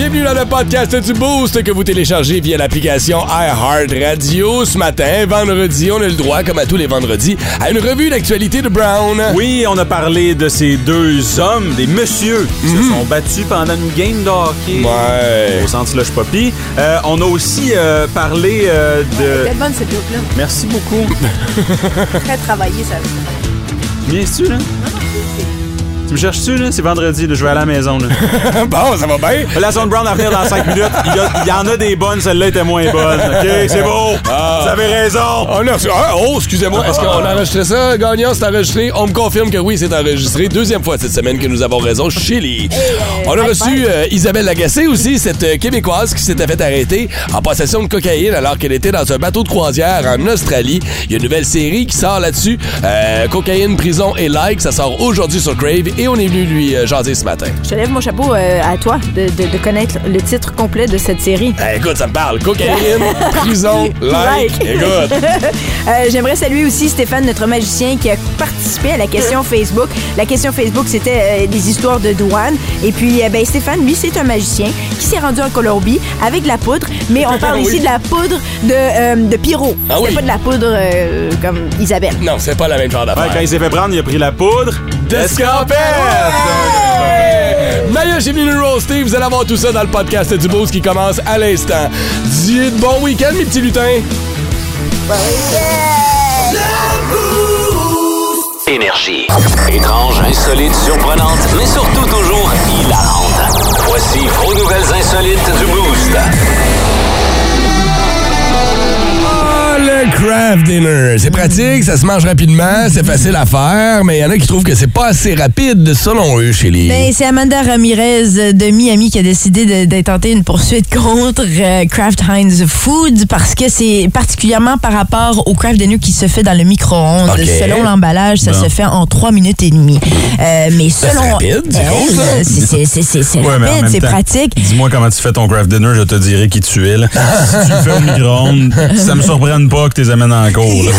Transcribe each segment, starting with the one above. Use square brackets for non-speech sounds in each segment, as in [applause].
Bienvenue dans le podcast du Boost que vous téléchargez via l'application iHeartRadio. Ce matin, vendredi, on a le droit, comme à tous les vendredis, à une revue d'actualité de Brown. Oui, on a parlé de ces deux hommes, des messieurs, qui se sont battus pendant une game de hockey Mhm. Ouais. au centre Slush Poppy. Euh, on a aussi euh, parlé euh, de... Quelle bonne cette look-là. Merci beaucoup. [laughs] Très travaillé, ça. Viens-tu, là? Tu me cherches-tu, là? C'est vendredi, là. Je vais aller à la maison, là. [laughs] bon, ça va bien? La zone brown à venir dans 5 minutes. Il y, a- il y en a des bonnes, celle-là était moins bonne. OK, c'est beau. Ah. Vous avez raison. On a reçu- ah, oh, excusez-moi, est-ce qu'on a enregistré ça? Gagnant, c'est enregistré. On me confirme que oui, c'est enregistré. Deuxième fois cette semaine que nous avons raison. Chili. On a reçu euh, Isabelle Lagacé aussi, cette euh, Québécoise qui s'était fait arrêter en possession de cocaïne alors qu'elle était dans un bateau de croisière en Australie. Il y a une nouvelle série qui sort là-dessus. Euh, cocaïne, prison et like. Ça sort aujourd'hui sur Crave et on est venu lui euh, jaser ce matin. Je te lève mon chapeau euh, à toi de, de- de connaître le titre complet de cette série. Eh, écoute, ça me parle. Cocaïne, [laughs] prison, like. Écoute. [laughs] Euh, J'aimerais saluer aussi Stéphane, notre magicien, qui a participé à la question Facebook. La question Facebook, c'était euh, des histoires de douane. Et puis, euh, ben, Stéphane, lui, c'est un magicien qui s'est rendu en Colombie avec de la poudre. Mais on parle [laughs] Oui. ici de la poudre de, euh, de Pyro. Ah C'était oui. pas de la poudre euh, comme Isabelle. Non, c'est pas la même genre Ouais, d'affaire. quand il s'est fait prendre, il a pris la poudre d'escampette! Maya, j'ai venu nous roaster. Vous allez avoir tout ça dans le podcast du Boost qui commence à l'instant. Dites bon week-end, mes petits lutins. Énergie. Étrange, insolite, surprenante, mais surtout toujours hilarante. Voici vos nouvelles insolites du Boost. Craft dinner. C'est pratique, ça se mange rapidement, c'est facile à faire, mais il y en a qui trouvent que c'est pas assez rapide selon eux chez les... Ben, c'est Amanda Ramirez de Miami qui a décidé de- d'intenter une poursuite contre euh, Kraft Heinz Foods parce que c'est particulièrement par rapport au Kraft Dinner qui se fait dans le micro-ondes. Selon l'emballage, ça Bon. se fait en 3 minutes et demie. Euh, mais selon... c'est Ouais, rapide, c'est pratique. Dis-moi comment tu fais ton craft dinner, je te dirai qui tu es. là. [laughs] si tu le fais au micro-ondes, ça me surprenne pas que tu les en cours. [laughs]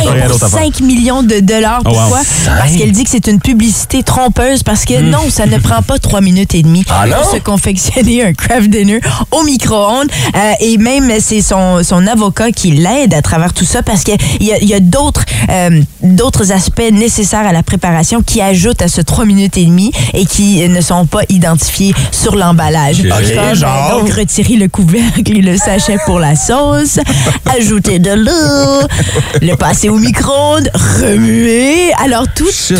Hey, pour d'autre à faire. 5 millions de dollars. Oh, wow. Pourquoi? Parce qu'elle dit que c'est une publicité trompeuse parce que non, ça ne prend pas 3 minutes et demie Hmm. Ah pour se confectionner un craft dinner au micro-ondes. Euh, et même, c'est son, son avocat qui l'aide à travers tout ça parce qu'il y a, y a d'autres euh, d'autres aspects nécessaires à la préparation qui ajoutent à ce 3 minutes et demie et qui ne sont pas identifiés sur l'emballage. Genre? Donc, retirer le couvercle et le sachet pour la sauce, [laughs] ajouter de l'eau, le passer au micro-ondes, remuer. Alors, tout- tous ces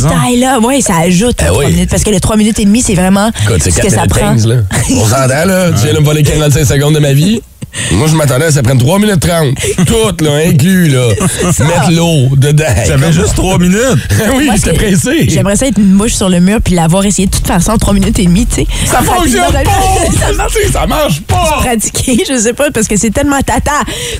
détails-là, oui, ça ajoute Eh minutes. Parce que les 3 minutes et demie, c'est vraiment Écoute, ce 4 que ça prend. 15, là. On s'entend, là. Tu viens de me voler [laughs] 45 secondes de ma vie. Moi, je m'attendais à ça prenne 3 minutes 30. [laughs] Tout, là, inclus, là. Mettre l'eau dedans. J'avais juste trois minutes. [laughs] oui, j'étais c'est- pressé. J'aimerais ça être une mouche sur le mur puis l'avoir essayé de toute façon en 3 minutes et demie, tu sais. Ça fonctionne pas! [laughs] Ça marche Ça marche pas! pratiquer, je sais pas, parce que c'est tellement tata.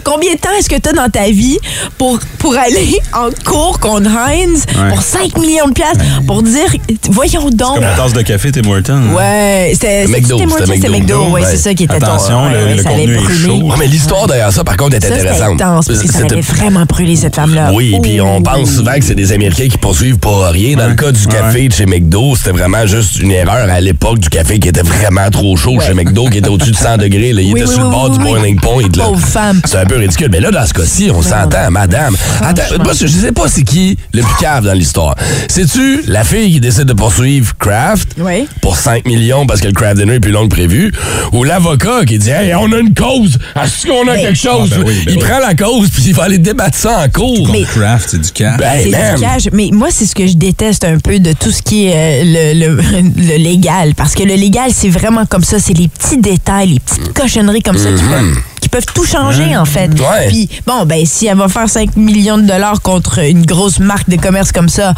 Combien de temps est-ce que tu as dans ta vie pour, pour aller en cours contre Heinz Ouais. pour 5 millions de piastres pour dire, voyons donc. Comme la tasse de café Tim Hortons. Ouais, c'était C'était McDo, c'était McDo. McDo, ouais, Ouais. c'est ça qui était Attention, ton- le- ouais, le ça allait contenu est Ouais, mais l'histoire derrière ça, par contre, est Ça, intéressante. intense, parce que ça allait vraiment brûler cette femme-là. Oui, puis on Ouh. pense souvent que c'est des Américains qui poursuivent pour rien. Dans le cas du café de chez McDo, c'était vraiment juste une erreur à l'époque du café qui était vraiment trop chaud chez McDo, qui était au-dessus de 100 degrés. Là. Il Oui, était oui, sur le bord oui, du oui. boiling point. Là. Pauvre femme. C'est un peu ridicule. Mais là, dans ce cas-ci, on s'entend, madame. Attends, moi, je sais pas c'est qui le plus cave dans l'histoire. C'est-tu la fille qui décide de poursuivre Kraft Oui. pour 5 millions parce que le Kraft Dinner est plus long que prévu, ou l'avocat qui dit Hey, on a une cause, est-ce qu'on a Ben- quelque chose? Ah, ben oui, ben il oui. prend la cause puis il va aller débattre ça en cours. Mais- Craft, c'est du cash. Ben, C'est du cash. Mais moi, c'est ce que je déteste un peu de tout ce qui est euh, le, le- [laughs] le légal. Parce que le légal, c'est vraiment comme ça. C'est les petits détails, les petites cochonneries comme ça qui peuvent, qui peuvent tout changer, en fait. Ouais. Puis, bon, ben, si elle va faire 5 millions de dollars contre une grosse marque de commerce comme ça,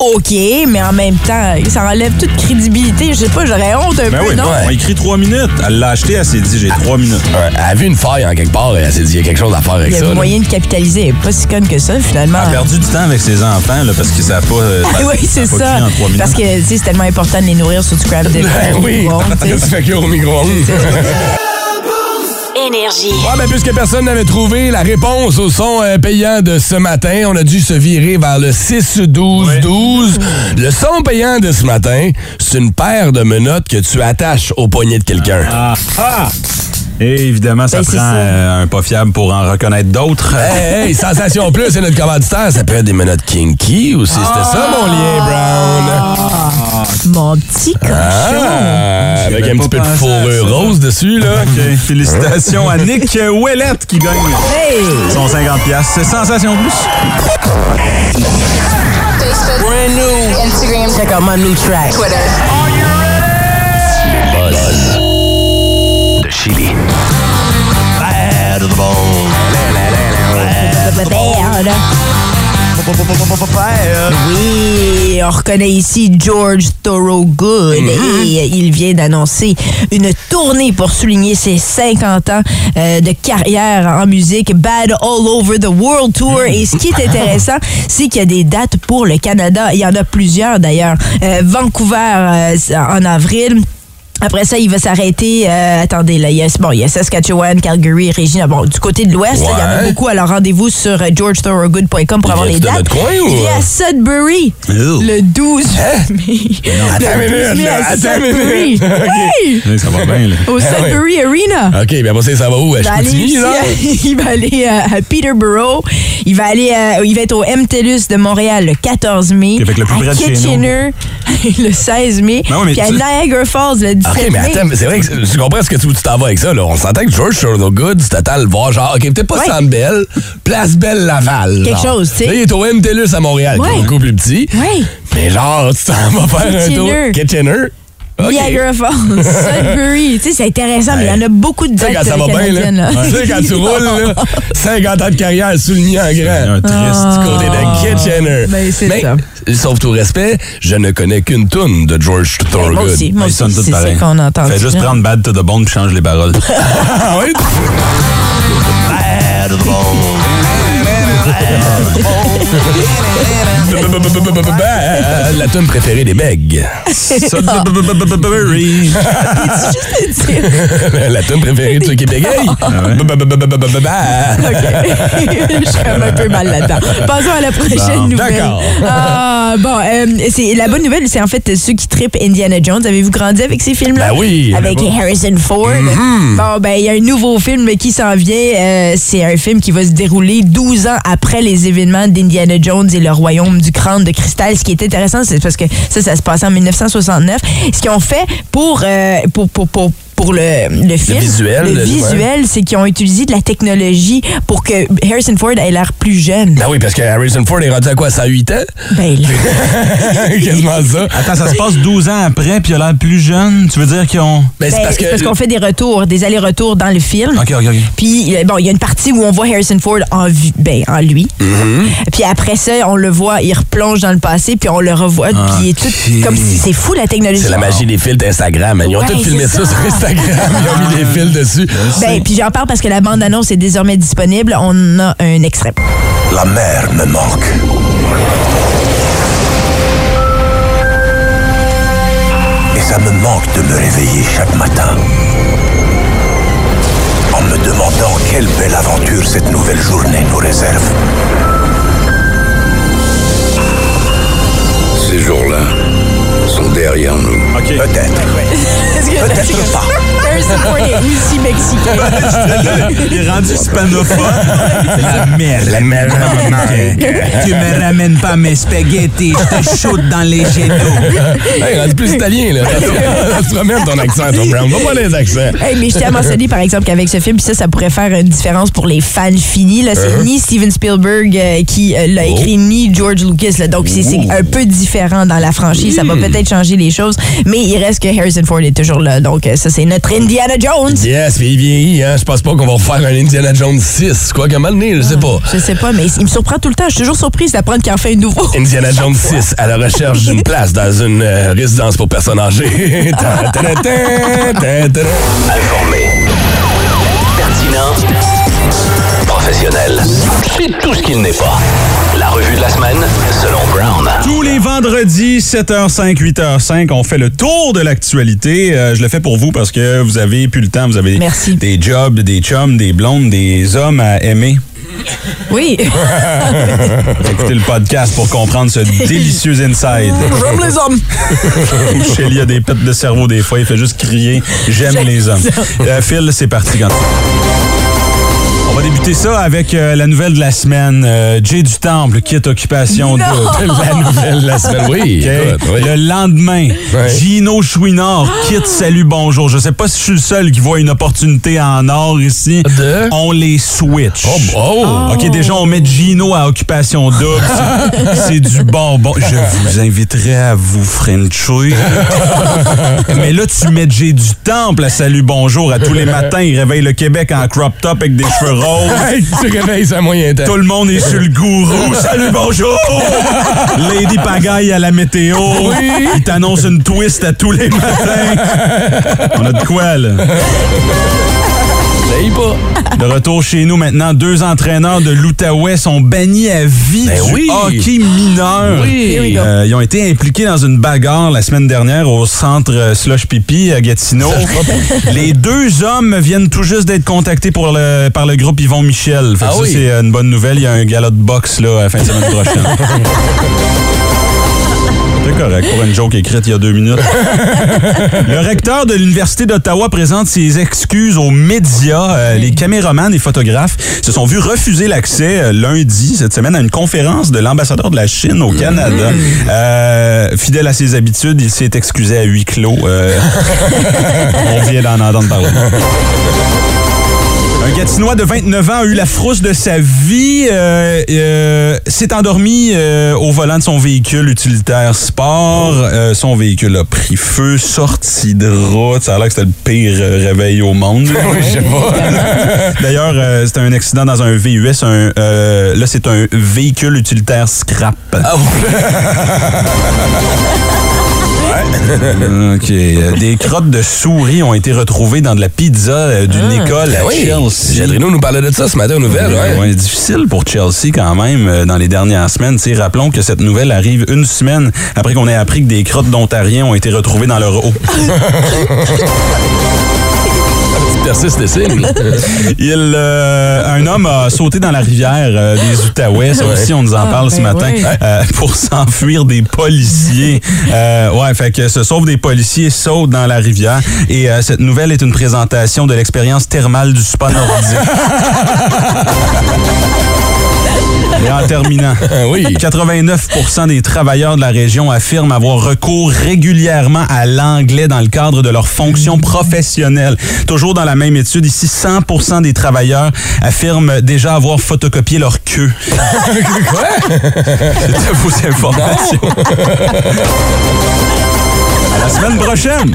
OK, mais en même temps, ça enlève toute crédibilité. Je sais pas, j'aurais honte un Ben peu, oui, non? on a écrit trois minutes. Elle l'a acheté, elle s'est dit j'ai trois minutes. Ouais, elle a vu une faille en quelque part et elle s'est dit il y a quelque chose à faire avec Il y ça. a là. moyen de capitaliser. Elle est Pas si conne que ça, finalement. Elle a perdu du temps avec ses enfants là, parce qu'ils savent pas. euh, Ah oui, c'est ça. cuit en trois minutes. Parce que, tu sais, c'est tellement important de les nourrir sur du craft [laughs] dinner. Ben oui, Bon, [laughs] ça fait cuire au micro-ondes. Énergie. Ouais, ben, puisque personne n'avait trouvé la réponse au son euh, payant de ce matin, on a dû se virer vers le 6-12-12. Le son payant de ce matin, c'est une paire de menottes que tu attaches au poignet de quelqu'un. Ah, ah! Et évidemment, ça Ben, prend ça. euh, un pas fiable pour en reconnaître d'autres. Hey, hey, Sensation Plus, c'est notre commanditaire. Ça peut être des menottes kinky aussi. C'était ça, mon lien, Brown. Mon petit cochon. Ah, avec un petit peu de fourrure rose dessus, là. Félicitations à Nick Ouellette qui gagne Hey! son 50$. piastres. C'est Sensation Plus. Brand new. Instagram. Check out my new track. Twitter. Chili. Bad to the bone. Oui, on reconnaît ici George Thorogood et il vient d'annoncer une tournée pour souligner ses 50 ans euh, de carrière en musique, Bad All Over the World Tour. Et ce qui est intéressant, [laughs] c'est qu'il y a des dates pour le Canada. Il y en a plusieurs d'ailleurs. Euh, Vancouver euh, en avril. Après ça, il va s'arrêter. euh, attendez, là, il y a, bon, il y a Saskatchewan, Calgary, Regina. Bon, du côté de l'Ouest, il y en a Ouais. beaucoup. Alors, rendez-vous sur euh, georgethorogood.com pour Il avoir les dates. notre coin, ou, il euh? à Sudbury Ew. le 12 mai. Attends une Le 12 minute, Attends une minute. Oui! Ça va bien, là. Au Sudbury Arena. OK, bien, après ça, ça va où? À Il va aller Chicoutimi, là? [laughs] il va aller euh, à Peterborough. Il va aller, il va être au MTELUS de Montréal le 14 mai. Que le plus à près de chez nous. Kitchener [laughs] le 16 mai. Ben oui, mais puis à Niagara Falls le 17 OK, mais mai. attends, mais c'est vrai que je comprends ce que tu, t'en vas avec ça. Là. On s'entend que George Thorogood, c'est total voir genre, OK, peut-être pas. Centre Bell, Place Belle Laval. Quelque chose, tu sais. Là, il est au MTLUS à Montréal, qui est beaucoup plus petit. Ouais. Mais genre, tu t'en vas faire un tour. Kitchener. Kitchener. OK. Niagara Falls, [laughs] Sudbury. tu sais, c'est intéressant, mais il y en a beaucoup de dates quand ça va bien, là. Tu sais, quand tu roules, là, 50 ans de carrière souligné en grand. Un triste. Du côté de Kitchener. Ben, c'est Mais, ça. sauf tout respect, je ne connais qu'une toune de George Thorogood. Moi aussi, moi aussi, c'est ça qu'on entend. Fais juste prendre Bad to the Bone puis change les paroles. [laughs] Ah oui? Bad to the bone. [laughs] La tune préférée des Meg. Sudbury. [laughs] La tune préférée de ceux qui bégayent. Je suis comme un peu mal là-dedans. Passons à la prochaine nouvelle. d'accord. Ah, bon, euh, c'est, la bonne nouvelle, c'est en fait ceux qui tripent Indiana Jones. Avez-vous grandi avec ces films-là? Ben oui. Avec Harrison Ford. Bon, ben, il y a un nouveau film qui s'en vient. Euh, c'est un film qui va se dérouler 12 ans après les événements d'Indiana Jones et le royaume du crâne de cristal. Ce qui est intéressant, c'est parce que ça, ça se passait en 1969. Ce qu'ils ont fait pour, euh, pour, pour, pour pour le, le film, visuel, le le- visuel, c'est qu'ils ont utilisé de la technologie pour que Harrison Ford ait l'air plus jeune. Ben oui, parce que Harrison Ford est rendu à quoi, 108 ans? Ben, là, [laughs] Quasiment ça. Attends, ça se passe 12 ans après puis il a l'air plus jeune. Tu veux dire qu'ils ont... Ben, c'est ben, parce qu'on fait des retours, des allers-retours dans le film. OK, OK, OK. Puis, euh, bon, il y a une partie où on voit Harrison Ford en, ben, en lui. Puis après ça, on le voit, il replonge dans le passé, puis on le revoit, puis il est tout comme si c'est fou la technologie. C'est la magie des filtres Instagram. Ils ont Ouais, tout filmé ça. ça. sur Instagram. Ils ont mis des fils dessus. Ben, puis j'en parle parce que la bande-annonce est désormais disponible. On a un extrait. La mer me manque. Et ça me manque de me réveiller chaque matin. En me demandant quelle belle aventure cette nouvelle journée nous réserve. Ces jours-là sont derrière nous. Peut-être. Peut-être pas. Harrison Ford est aussi mexicain. Il est rendu hispanophone. La merde. La mer me manque. Tu me ramènes pas mes spaghettis, je te shoot dans les genoux. Hey, rendu plus italien, là. [laughs] Se promène ton accent, ton Brown. Va pas les accents. Hey, mais je tiens à mentionner, par exemple, qu'avec ce film, puis ça, ça pourrait faire une différence pour les fans finis. Là, c'est ni Steven Spielberg euh, qui euh, l'a écrit, ni George Lucas. Là, donc, c'est c'est un peu différent dans la franchise. Ça va peut-être changer les choses, mais il reste que Harrison Ford est toujours là. Donc, euh, ça, c'est notre Indiana Jones. Yes, mais il vieillit, hein. Je pense pas qu'on va refaire un Indiana Jones 6. Quoi, le nez, je sais pas. Je sais pas, mais il me surprend tout le temps. Je suis toujours surprise d'apprendre qu'il en fait un nouveau. [laughs] Indiana Jones 6 à la recherche d'une [laughs] place dans une euh, résidence pour personnes âgées. [laughs] Informé. Pertinent. Professionnel. C'est tout ce qu'il n'est pas. La revue de la semaine, selon Brown. Tous les vendredis, 7h05, 8h05, on fait le tour de l'actualité. Euh, je le fais pour vous parce que vous avez plus le temps. Vous avez Merci. des jobs, des chums, des blondes, des hommes à aimer. [laughs] Oui. [laughs] Écoutez le podcast pour comprendre ce délicieux inside. J'aime les hommes. [laughs] Où Shelly a des pètes de cerveau des fois. Il fait juste crier « J'aime les hommes Euh, Phil, c'est parti quand va débuter ça avec euh, la nouvelle de la semaine. Euh, Jay du Temple quitte Occupation! Double. [laughs] La nouvelle de la semaine. Oui, écoute, oui. Le lendemain. Gino Chouinard quitte Salut Bonjour. Je sais pas si je suis le seul qui voit une opportunité en or ici. De? On les switch. Oh, oh. OK, déjà, on met Gino à occupation double. C'est- du bonbon. Je vous inviterai à vous frencher. [laughs] Mais là, tu mets Jay du Temple à Salut Bonjour à tous les matins. Il réveille le Québec en crop top avec des cheveux roses. [laughs] Tu réveilles à moyen temps. Tout le monde est sur le gourou. [laughs] Salut, bonjour! Lady Pagaille à la météo. Oui. Il t'annonce une twist à tous les matins. On a de quoi, là? Pas. De retour chez nous maintenant, deux entraîneurs de l'Outaouais sont bannis à vie Ben du oui. hockey mineur. Oui. Euh, ils ont été impliqués dans une bagarre la semaine dernière au centre euh, Slush Pipi à Gatineau. [laughs] Les deux hommes viennent tout juste d'être contactés pour le, par le groupe Yvon Michel. Fait que Ah ça, oui. c'est euh, une bonne nouvelle. Il y a un galop de boxe là, à la fin de semaine prochaine. [laughs] Correct pour une joke écrite il y a deux minutes. [laughs] Le recteur de l'Université d'Ottawa présente ses excuses aux médias. Euh, les caméramans et photographes se sont vus refuser l'accès euh, lundi, cette semaine, à une conférence de l'ambassadeur de la Chine au Canada. Euh, fidèle à ses habitudes, il s'est excusé à huis clos. [laughs] On vient d'en entendre parler. Un Gatinois de 29 ans a eu la frousse de sa vie. Euh, euh, s'est endormi euh, au volant de son véhicule utilitaire sport. Son véhicule a pris feu, sorti de route. Ça a l'air que c'était le pire réveil au monde. [laughs] Oui, je sais pas. [laughs] D'ailleurs, c'était un accident dans un VUS. Un, euh, là, c'est un véhicule utilitaire scrap. [laughs] [laughs] OK. Euh, Des crottes de souris ont été retrouvées dans de la pizza euh, d'une école à Ben oui. Chelsea. Jadrino nous parlait de ça ce matin aux nouvelles. Ouais. Ouais, difficile pour Chelsea quand même euh, dans les dernières semaines. Rappelons que cette nouvelle arrive une semaine après qu'on ait appris que des crottes d'Ontariens ont été retrouvées dans leur eau. [laughs] [laughs] Il, euh, un homme a sauté dans la rivière euh, des Outaouais. Ça aussi, on nous en parle ce ben matin. ouais. euh, pour [laughs] s'enfuir des policiers. [laughs] Euh, ouais, fait que se sauve des policiers, saute dans la rivière. Et euh, cette nouvelle est une présentation de l'expérience thermale du spa nordique. Et en terminant, [laughs] oui. 89% des travailleurs de la région affirment avoir recours régulièrement à l'anglais dans le cadre de leurs fonctions professionnelles. Toujours dans la même étude, ici, 100% des travailleurs affirment déjà avoir photocopié leur queue. [laughs] C'était vos informations. [laughs] la semaine prochaine.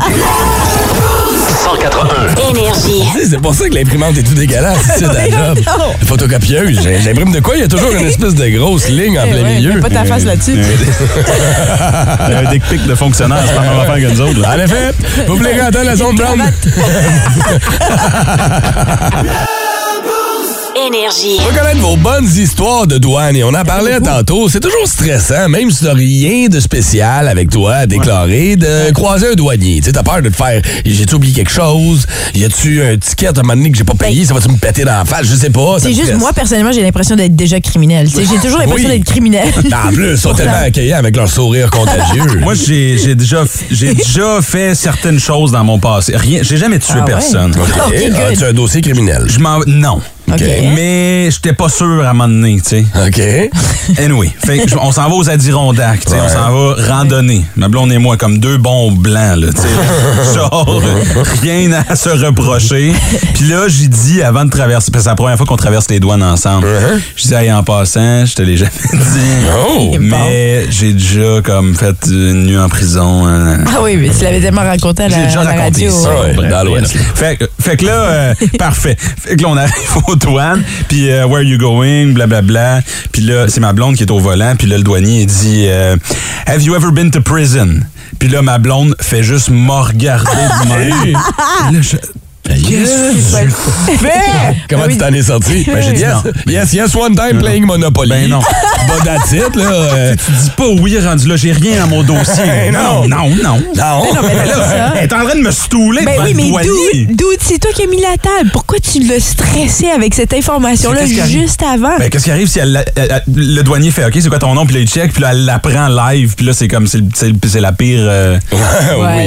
181. Énergie. Tu sais, C'est pour ça que l'imprimante est tout dégueulasse [laughs] job. La photocopieuse, j'imprime de quoi? Il y a toujours une espèce de grosse ligne en Eh plein ouais, milieu. pas ta face là-dessus. Un dick pic de fonctionnaire, c'est pas la même affaire que nous autres. En effet, vous voulez rentrer la zone brown? [laughs] Énergie. Reconnaître vos bonnes histoires de douane, et on en parlait tantôt, c'est toujours stressant, même si t'as rien de spécial avec toi à déclarer, de croiser un douanier. Tu sais, t'as peur de te faire, j'ai-tu oublié quelque chose? Y a-tu un ticket à un moment donné que j'ai pas payé? Ça va-tu me péter dans la face? Je sais pas. C'est juste, moi, personnellement, j'ai l'impression d'être déjà criminel. J'ai toujours l'impression Oui. d'être criminel. [laughs] En plus, ils sont tellement accueillants avec leur sourire contagieux. [laughs] Moi, j'ai déjà, j'ai [laughs] déjà fait certaines choses dans mon passé. Rien, j'ai jamais tué Ah ouais? personne. OK, Ok, good. as-tu un dossier criminel? Je m'en, non. OK. Mais j'étais pas sûr à un moment donné, tu sais. OK. [laughs] Anyway, fait on s'en va aux Adirondacks, tu sais, on Ouais. s'en va randonner. Ma blonde et moi, comme deux bons blancs, là, tu sais. [laughs] Genre, rien à se reprocher. Puis là, j'ai dit avant de traverser, parce que c'est la première fois qu'on traverse les douanes ensemble. Je dis, hey, en passant, je te l'ai jamais [laughs] dit. Oh! Mais j'ai déjà, comme, fait une nuit en prison. hein. Ah oui, mais tu l'avais tellement raconté à la, J'ai déjà à la raconté radio. ça. ouais. Bref, Dans. Fait, que- fait que là, euh, parfait. Fait que là, on arrive aux douanes, puis euh, where you going, blablabla. Puis là, c'est ma blonde qui est au volant, puis là, le douanier il dit euh, Have you ever been to prison? Puis là, ma blonde fait juste me regarder de même. Puis là, je- Yes! Comment Ah oui. tu t'en es sorti? Ben, j'ai dit yes, non. yes, yes, one time playing Monopoly. Ben non. But that's it, là. euh, Tu dis pas oui, rendu là, j'ai rien dans mon dossier. Non. non, non. non. non, mais c'est ça. Elle est en train de me stouler Ben oui, mais dude, c'est toi qui as mis la table? Pourquoi tu l'as stressé avec cette information-là juste avant? Ben, qu'est-ce qui arrive si elle, elle- elle- le douanier fait OK, c'est quoi ton nom? Puis là, il check, puis là, elle l'apprend live, puis là, c'est comme, c'est la pire. euh, ouais,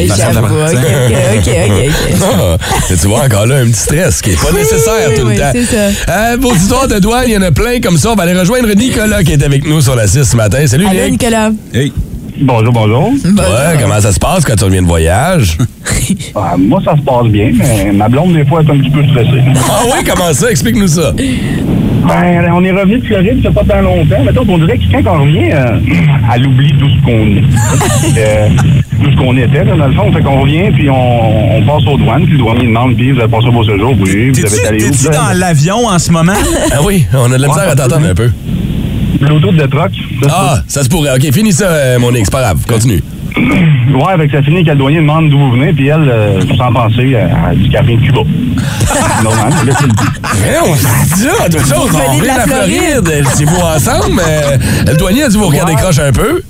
[laughs] oui, j'avoue. ben, OK, OK, OK, OK. ok. [laughs] Ah, mais tu vois encore là un petit stress qui est pas Oui, nécessaire tout oui, le temps. c'est ça. Euh, vos histoires de douane, il y en a plein comme ça. On va aller rejoindre Nicolas qui est avec nous sur la 6 ce matin. Salut Allô, Nick. Nicolas? Hey. Bonjour, bonjour. Ouais, comment ça se passe quand tu reviens de voyage? [laughs] Ah, moi, ça se passe bien, mais ma blonde, des fois, est un petit peu stressée. [laughs] Ah oui, comment ça? Explique-nous ça. Ben, on est revenu de Floride, ça pas tant longtemps. Mettons qu'on dirait que quand on revient, euh, elle oublie d'où ce qu'on est. [laughs] Euh, d'où ce qu'on était, là, dans le fond. Fait qu'on revient, puis on, on passe aux douanes, puis le douanier demande, puis vous avez passé vos séjours? Oui, vous avez allé où? t'es-tu dans l'avion en ce moment? [laughs] Ah oui, on a de la misère à t'entendre un peu. Bluetooth de truck. Ça, Ah, ça se pourrait. OK, finis ça, euh, mon ex. Pas grave. Continue. [clears throat] Ouais, avec ça finit que le douanier demande d'où vous venez, puis elle, euh, sans penser, elle dit qu'elle vient de Cuba. [laughs] Normal. Là, c'est le- Mais on s'est dit là, d'autres choses. On de la Floride. C'est vous ensemble. euh, le douanier a dû vous regarder Ouais. croche un peu.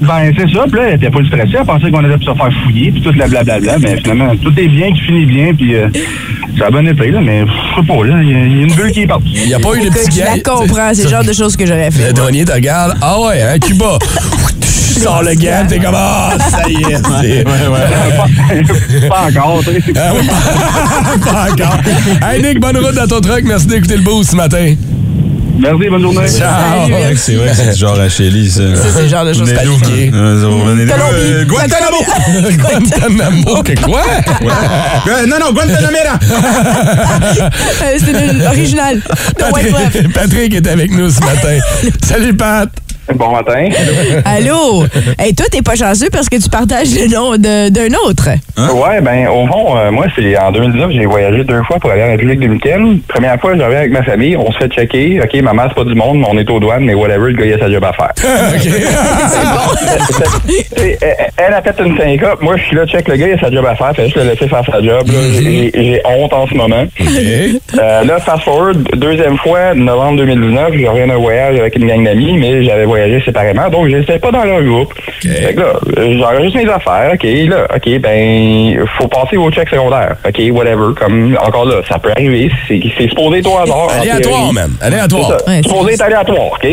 Ben, c'est ça. Puis là, elle était pas stressée. Elle pensait qu'on allait se faire fouiller, puis tout le blablabla. Mais finalement, tout est bien, qui finit bien, puis euh, ça a bien été, là. Mais je sais pas, là, il y, a il y a une bulle qui est partie. Il n'y a pas eu de petit je la comprends. C'est le genre de choses que j'aurais Le fait. douanier te regarde. Ah ouais, hein, Cuba. [laughs] Sors le gant, t'es comme Ah, ça y est. c'est- pas, [laughs] pas encore, tu sais. Ah [laughs] pas encore. Hey Nick, bonne route dans ton truck. Merci d'écouter le boost ce matin. Merci, bonne journée. Ciao. C'est vrai que c'est du genre à Chélie, ça. C'est genre de choses paniquées. Euh, Colombie. Euh, Guantanamo! [laughs] Guantanamo, que [laughs] quoi? Euh, non, non, Guantanamera! [laughs] Euh, Wyclef. Patrick, Patrick est avec nous ce matin. Salut Pat. Bon matin. [laughs] Allô? Hey, toi, t'es pas chanceux parce que tu partages le nom de- d'un autre. Ouais, ben, au fond, euh, moi, c'est en 2019, j'ai voyagé deux fois pour aller en République dominicaine. Première fois, je reviens avec ma famille, on se fait checker. OK, maman, c'est pas du monde, mais on est aux douanes, mais whatever, le gars, il a sa job à faire. [laughs] Elle, [laughs] elle a fait une 5 up. Moi, je suis là, check le gars, il a sa job à faire. Fait juste le laisser faire sa job. J'ai j'ai honte en ce moment. Euh, là, fast forward, deuxième fois, novembre 2019, je reviens d'un voyage avec une gang d'amis, mais j'avais voyagé séparément, donc je n'étais pas dans leur groupe. Fait que là, j'enregistre mes affaires, OK, là, OK, ben, faut passer au check secondaire. OK, whatever, comme, encore là, ça peut arriver, c'est c'est supposé être au hasard. Aléatoire, man. Aléatoire. C'est supposé être aléatoire, OK?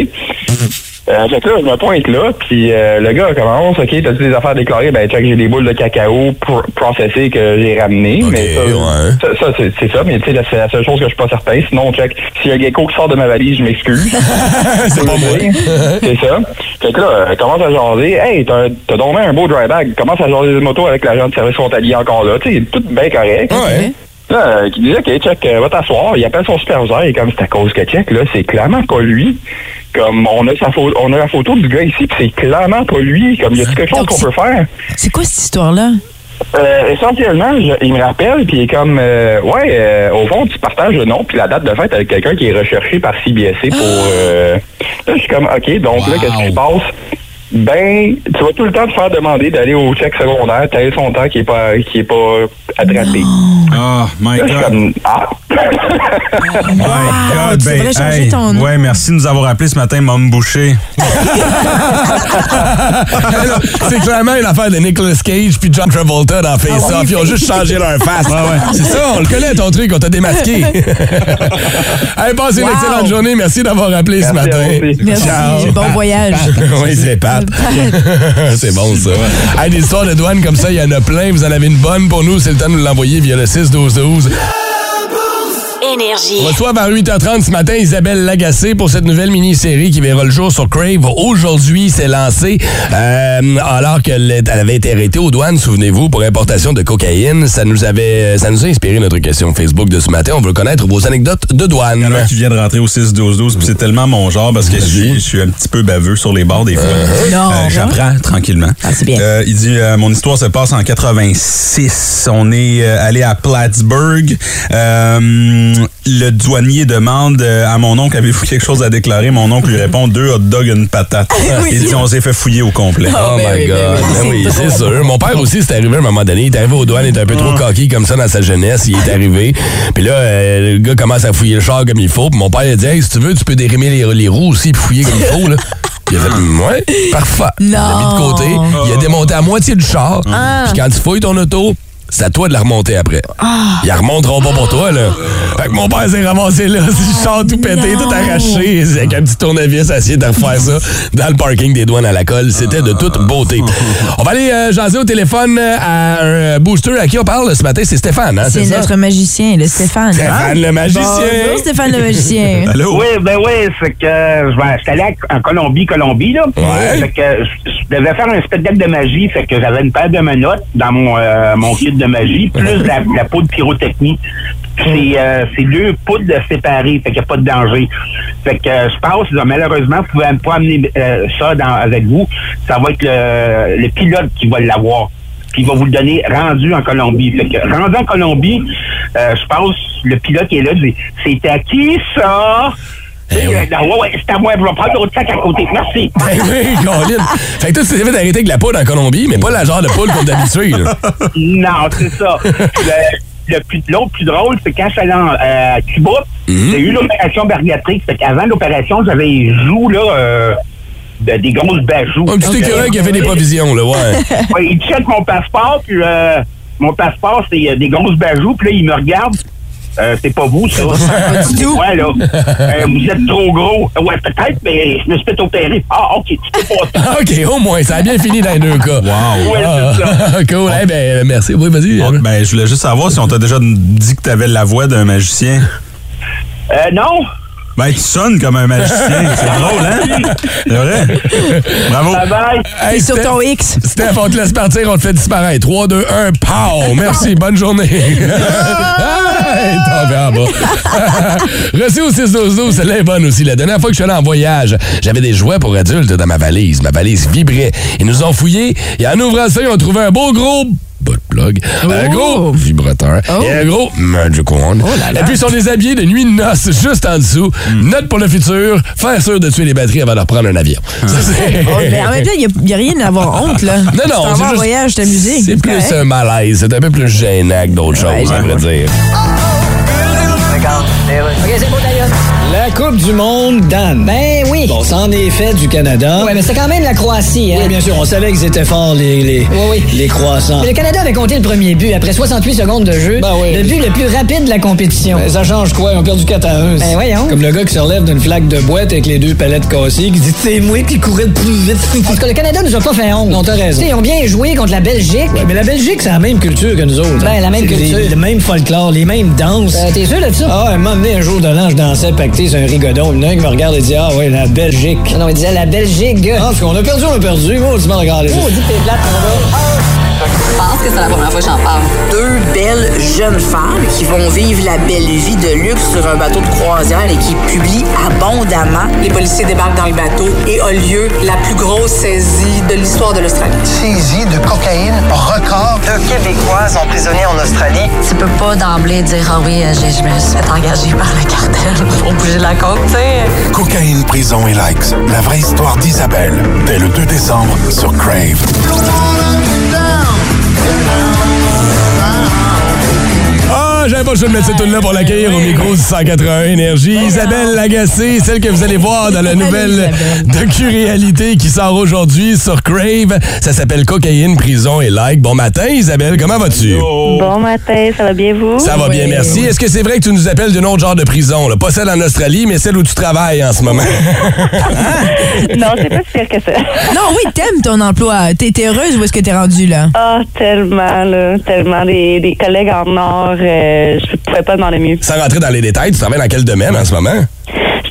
Euh, fait que là, je me pointe là, puis euh, le gars commence, OK, t'as-tu des affaires déclarées? Ben, check, j'ai des boules de cacao pro- processées que j'ai ramenées. Mais ça, ouais. ça, ça, c'est, ça, mais tu sais, c'est la seule chose que je suis pas certain. Sinon, check, s'il y a un gecko qui sort de ma valise, je m'excuse. [laughs] C'est pas moi. [laughs] c'est ça. Fait que là, elle commence à jaser. Hey, t'as, donc un beau dry bag. Commence à jaser des motos avec l'agent de service frontalier encore là. Tu sais, tout bien correct. Ouais. Là, euh, qui disait, OK, check, euh, va t'asseoir. Il appelle son superviseur. Et comme c'est à cause que check, là, c'est clairement pas lui. Comme, on a, sa photo, on a la photo du gars ici, puis c'est clairement pas lui. Comme, y a quelque chose qu'on peut faire? C'est quoi cette histoire-là? Euh, essentiellement, je- il me rappelle, puis il est comme, euh, ouais, euh, au fond, tu partages le nom puis la date de fête avec quelqu'un qui est recherché par CBSC pour... euh, Là, je suis comme, OK, donc là, qu'est-ce qui se passe? Ben, tu vas tout le temps te faire demander d'aller au check secondaire, t'as son temps qui est pas qui est pas attrapé. Oh, my Là, God. comme, ah! [laughs] My God, tu devrais changer ton nom. Ouais, merci de nous avoir appelé ce matin, Mom Boucher. [laughs] c'est clairement une affaire de Nicolas Cage puis John Travolta dans Face Ah Off. Ils ont juste changé leur face. C'est ça, on le connaît ton truc, on t'a démasqué. [laughs] hey, passez une excellente journée. Merci d'avoir appelé ce Merci matin. Merci. Ciao. Bon voyage. oui, c'est Pat. [laughs] c'est bon, ça. Hey, des histoires de douane comme ça, il y en a plein. Vous en avez une bonne pour nous. C'est le temps de nous l'envoyer via le 6-12-12. Énergie. On reçoit vers 8h30 ce matin Isabelle Lagacé pour cette nouvelle mini-série qui verra le jour sur Crave. Aujourd'hui, c'est lancé euh, alors qu'elle avait été arrêtée aux douanes, souvenez-vous, pour importation de cocaïne. Ça nous avait, ça nous a inspiré notre question Facebook de ce matin. On veut connaître vos anecdotes de douane. Il y en a un qui vient de rentrer au 6-12-12, puis c'est tellement mon genre parce que je suis, je suis un petit peu baveux sur les bords des fois. Non, Euh, J'apprends tranquillement. Ah, c'est bien. Euh, il dit euh, Mon histoire se passe en 86. On est euh, allé à Plattsburgh. Euh, le douanier demande euh, à mon oncle, avez-vous quelque chose à déclarer? Mon oncle lui répond, deux hot dogs, une patate. Oui. Il dit, on s'est fait fouiller au complet. Oh, ben my oui, God. ben oui, Ben c'est sûr. Mon père aussi, c'est arrivé à un moment donné. Il est arrivé aux douanes, il était un peu trop coquille comme ça dans sa jeunesse. Il est arrivé. Puis là, euh, le gars commence à fouiller le char comme il faut. Puis mon père, il a dit, hey, si tu veux, tu peux dérimer les, les roues aussi puis fouiller comme il faut. Là. Il a fait, ouais, parfait. Il l'a mis de côté. Il a démonté à moitié du char. Puis quand tu fouilles ton auto, c'est à toi de la remonter après. Ils la remonteront pas pour toi, là. Fait que mon père s'est ramassé là, [laughs] le char tout pété, tout arraché, avec un petit tournevis, à essayer de refaire ça dans le parking des douanes à la colle. C'était de toute beauté. On va aller euh, jaser au téléphone à un booster à qui on parle ce matin. C'est Stéphane, hein? C'est ça? notre magicien, le Stéphane. Stéphane le magicien. Bonjour, Stéphane le magicien. [laughs] Allô? Oui, ben oui, c'est que je vais- j'étais allé en Colombie, Colombie, là. Ouais. Fait que je, je devais faire un spectacle de magie, fait que j'avais une paire de menottes dans mon, euh, mon kit de magie, plus la, la poudre pyrotechnie. C'est euh, deux poudres séparées, fait qu'il n'y a pas de danger. Fait que euh, je pense, malheureusement, vous pouvez pas amener euh, ça avec vous. Ça va être le, pilote qui va l'avoir. Puis il va vous le donner rendu en Colombie. Fait que rendu en Colombie, je pense, le pilote qui est là, C'est à qui ça? Eh oui. Euh, non, ouais, ouais, c'est à moi, je vais prendre l'autre sac à côté. Merci. [laughs] Ben oui, Colin. Fait que toi, tu t'es fait arrêter avec la poudre en Colombie, mais pas la genre de poule qu'on là. [laughs] non, c'est ça. Le, le plus, l'autre plus drôle, c'est quand je suis allé en, euh, Cuba, Mhm. j'ai eu l'opération bariatrique. Fait qu'avant l'opération, j'avais les joues, là, euh, de- des grosses bajoux. Un petit écureuil qui a fait des provisions, là, ouais. [laughs] Ouais, il check mon passeport, puis euh, mon passeport, c'est euh, des grosses bajoux, puis là, il me regarde. Euh, c'est pas vous, ça. [laughs] Ouais, là. Euh, vous êtes trop gros. Ouais, peut-être, mais je me suis fait opérer. Ah, OK, tu peux pas ça. [laughs] OK, au moins, ça a bien fini dans les deux cas. Wow. Ouais, c'est ça. [laughs] cool. Eh ben, merci. Oui, vas-y. Bon, ben, je voulais juste savoir si on t'a déjà dit que t'avais la voix d'un magicien. Euh, non. Ben, tu sonnes comme un magicien. [laughs] C'est drôle, hein? C'est vrai? Bravo. Bye bye. Hey, sur Steph- ton X. Steph, on te laisse partir, on te fait disparaître. 3, 2, 1, pow! [laughs] Merci, bonne journée. [laughs] hey, tombé en bas. Reçu au 6-12-12, celle-là est bonne aussi. La dernière fois que je suis allé en voyage, j'avais des jouets pour adultes dans ma valise. Ma valise vibrait. Ils nous ont fouillés et en ouvrant ça, ils ont trouvé un beau gros plug, un gros vibrateur et un gros magic wand. Et puis, ils sont déshabillés de nuit de noces juste en dessous. Note pour le futur, faire sûr de tuer les batteries avant de reprendre un avion. Ça, c'est- [laughs] Oh, mais en même temps, il n'y a, rien à avoir honte, là. non, non, c'est juste- voyage, t'amuser. C'est plus correct. un malaise. C'est un peu plus gênant que d'autres Ouais, choses, à vrai dire. La Coupe du Monde, Dan. Ben oui. Bon, c'en est fait du Canada. Ouais, mais c'est quand même la Croatie, hein? Oui, bien sûr, on savait qu'ils étaient forts, les, les, Oui, oui. les croissants. Mais le Canada avait compté le premier but après 68 secondes de jeu. Ben oui. Le but le plus rapide de la compétition. Ben, ça change quoi? Ils ont perdu 4 à 1. Ben voyons. Comme le gars qui se relève d'une flaque de boîte avec les deux palettes cassées, qui dit c'est moi qui courais le plus vite. En tout cas, le Canada nous a pas fait honte. Non, t'as raison. Tu sais, ils ont bien joué contre la Belgique. Ouais, mais la Belgique, c'est la même culture que nous autres. Ben, hein. la même culture. les- Le même folklore, les mêmes danses. Euh, T'es sûr de ça? Ah, un moment donné, un jour de l'an, je dansais pacté sur un rigodon. Il y en a un qui me regarde et dit Ah, ouais, la Belgique. Non, non, il disait la Belgique. Ah, parce qu'on a perdu, on a perdu. Oh, tu m'as regardé. Oh, que t'es plate. Je pense que c'est la première fois que j'en parle. Deux belles jeunes femmes qui vont vivre la belle vie de luxe sur un bateau de croisière et qui publient abondamment. Les policiers débarquent dans le bateau et a lieu la plus grosse saisie de l'histoire de l'Australie. Saisie de cocaïne record. Deux Québécoises emprisonnées en Australie. Tu peux pas d'emblée dire ah oui, je, je me suis fait engager par le cartel [laughs] pour bouger la côte, tu sais. Cocaïne, prison et likes. La vraie histoire d'Isabelle. Dès le 2 décembre sur Crave. Ah, j'avais pas le choix de mettre cette tune là pour l'accueillir au micro du 181 Énergie. Isabelle Lagacé, celle que vous allez voir dans la nouvelle docu-réalité qui sort aujourd'hui sur Crave. Ça s'appelle Cocaïne, prison et like. Bon matin, Isabelle, comment vas-tu? Bon matin, ça va bien vous? Ça va bien, merci. Est-ce que c'est vrai que tu nous appelles d'un autre genre de prison? Là? Pas celle en Australie, mais celle où tu travailles en ce moment. [laughs] non, c'est pas si pire que ça. Non, oui, t'aimes ton emploi. T'es heureuse où est-ce que t'es rendue, là? Ah, tellement, là, tellement. Des, des collègues en or, euh, je pouvais pas demander mieux. Sans rentrer dans les détails, tu travailles dans quel domaine en ce moment?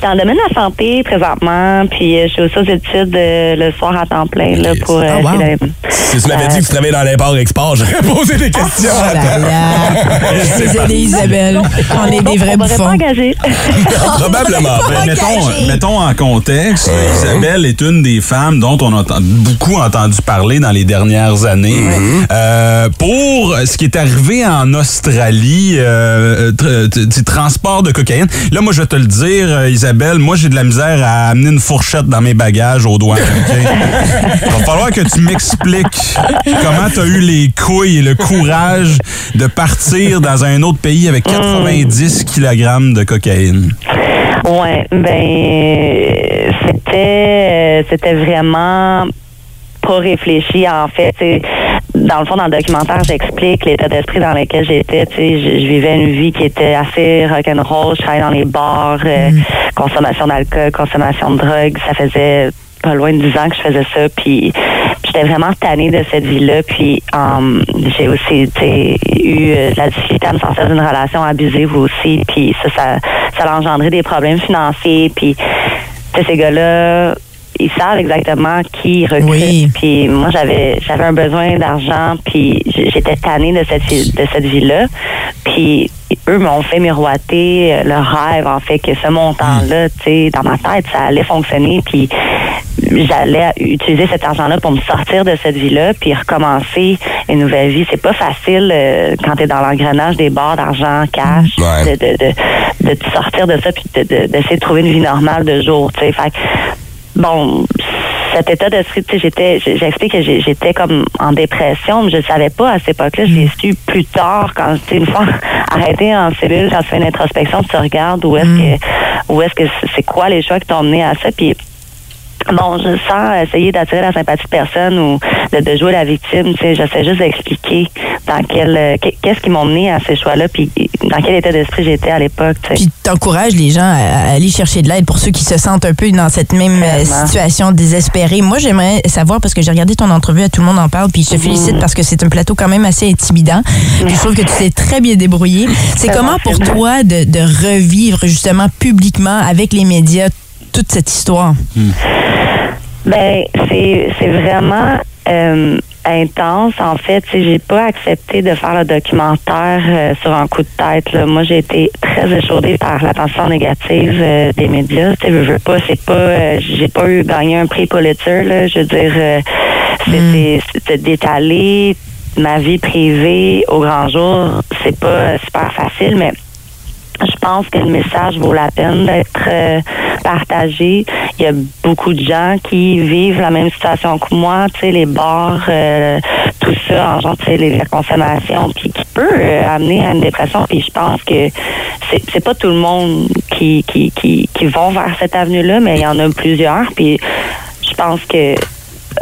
Je suis dans le domaine de la santé présentement, puis euh, je suis aussi aux études euh, le soir à temps plein là, pour euh, Ah, wow. Si tu m'avais dit que tu travaillais dans l'import-export, j'aurais posé des questions. Oh là là. Désolé, Isabelle. On est des vrais On m'aurait pas bouffons. engagé. [laughs] Probablement. Ben, mettons, mettons en contexte, Isabelle est une des femmes dont on a beaucoup entendu parler dans les dernières années. Euh, pour ce qui est arrivé en Australie, euh, transport de cocaïne. Là, moi, je vais te le dire, euh, Isabelle, moi, j'ai de la misère à amener une fourchette dans mes bagages aux douanes. Il [laughs] va falloir que tu m'expliques comment tu as eu les couilles et le courage de partir dans un autre pays avec 90 kg de cocaïne. Ouais, ben c'était euh, c'était vraiment pas réfléchi en fait. Dans le fond, dans le documentaire, j'explique l'état d'esprit dans lequel j'étais. Tu sais, je, je vivais une vie qui était assez rock'n'roll. Je travaillais dans les bars, euh, consommation d'alcool, consommation de drogue. Ça faisait pas loin de 10 ans que je faisais ça. Puis j'étais vraiment tannée de cette vie-là. Puis um, j'ai aussi eu euh, la difficulté à me sortir d'une relation abusive aussi. Puis ça, ça, ça a engendré des problèmes financiers. Puis tu sais, ces gars-là, ils savent exactement qui ils recrutent. Puis moi, j'avais j'avais un besoin d'argent. Puis j'étais tannée de cette de cette vie-là. Puis eux m'ont fait miroiter euh, leur rêve, en fait, que ce montant-là, tu sais, dans ma tête, ça allait fonctionner. Puis j'allais utiliser cet argent-là pour me sortir de cette vie-là, puis recommencer une nouvelle vie. C'est pas facile euh, quand tu es dans l'engrenage des bars d'argent, cash, de, de, de, de te sortir de ça, puis de- de- d'essayer de trouver une vie normale de jour. tu sais. Fait bon, cet état d'esprit, tu sais, j'étais, j'explique que j'étais comme en dépression, mais je savais pas à cette époque-là. Je l'ai su plus tard quand, tu sais, une fois [laughs] arrêté en cellule, quand tu fais une introspection, tu regardes où est-ce que, où est-ce que c'est- c'est quoi les choix qui t'ont mené à ça, puis Bon, je sens essayer d'attirer la sympathie de personne ou de, de jouer la victime. Tu sais, j'essaie juste d'expliquer dans quel, euh, qu'est- qu'est-ce qui m'ont mené à ces choix-là, puis dans quel état d'esprit j'étais à l'époque. tu sais. Puis t'encourages les gens à à aller chercher de l'aide pour ceux qui se sentent un peu dans cette même euh, situation désespérée. Moi, j'aimerais savoir, parce que j'ai regardé ton entrevue, à tout le monde en parle, puis je te félicite parce que c'est un plateau quand même assez intimidant. Puis je trouve que tu t'es très bien débrouillé. C'est comment pour toi de, de revivre justement publiquement avec les médias toute cette histoire? Ben, c'est vraiment euh, intense. En fait, j'ai pas accepté de faire le documentaire euh, sur un coup de tête. là. Moi, j'ai été très échaudée par l'attention négative euh, des médias. Tu veux, veux pas, c'est pas, j'ai pas eu gagné un prix Pulitzer. Là. Je veux dire, c'était c'était d'étaler ma vie privée au grand jour. C'est pas super facile, mais je pense que le message vaut la peine d'être euh, partagé. Il y a beaucoup de gens qui vivent la même situation que moi, tu sais, les bars, euh, tout ça, en genre, tu sais, la consommation, puis qui peut euh, amener à une dépression. Puis je pense que c'est c'est pas tout le monde qui qui qui, qui vont vers cette avenue-là, mais il y en a plusieurs. Puis je pense que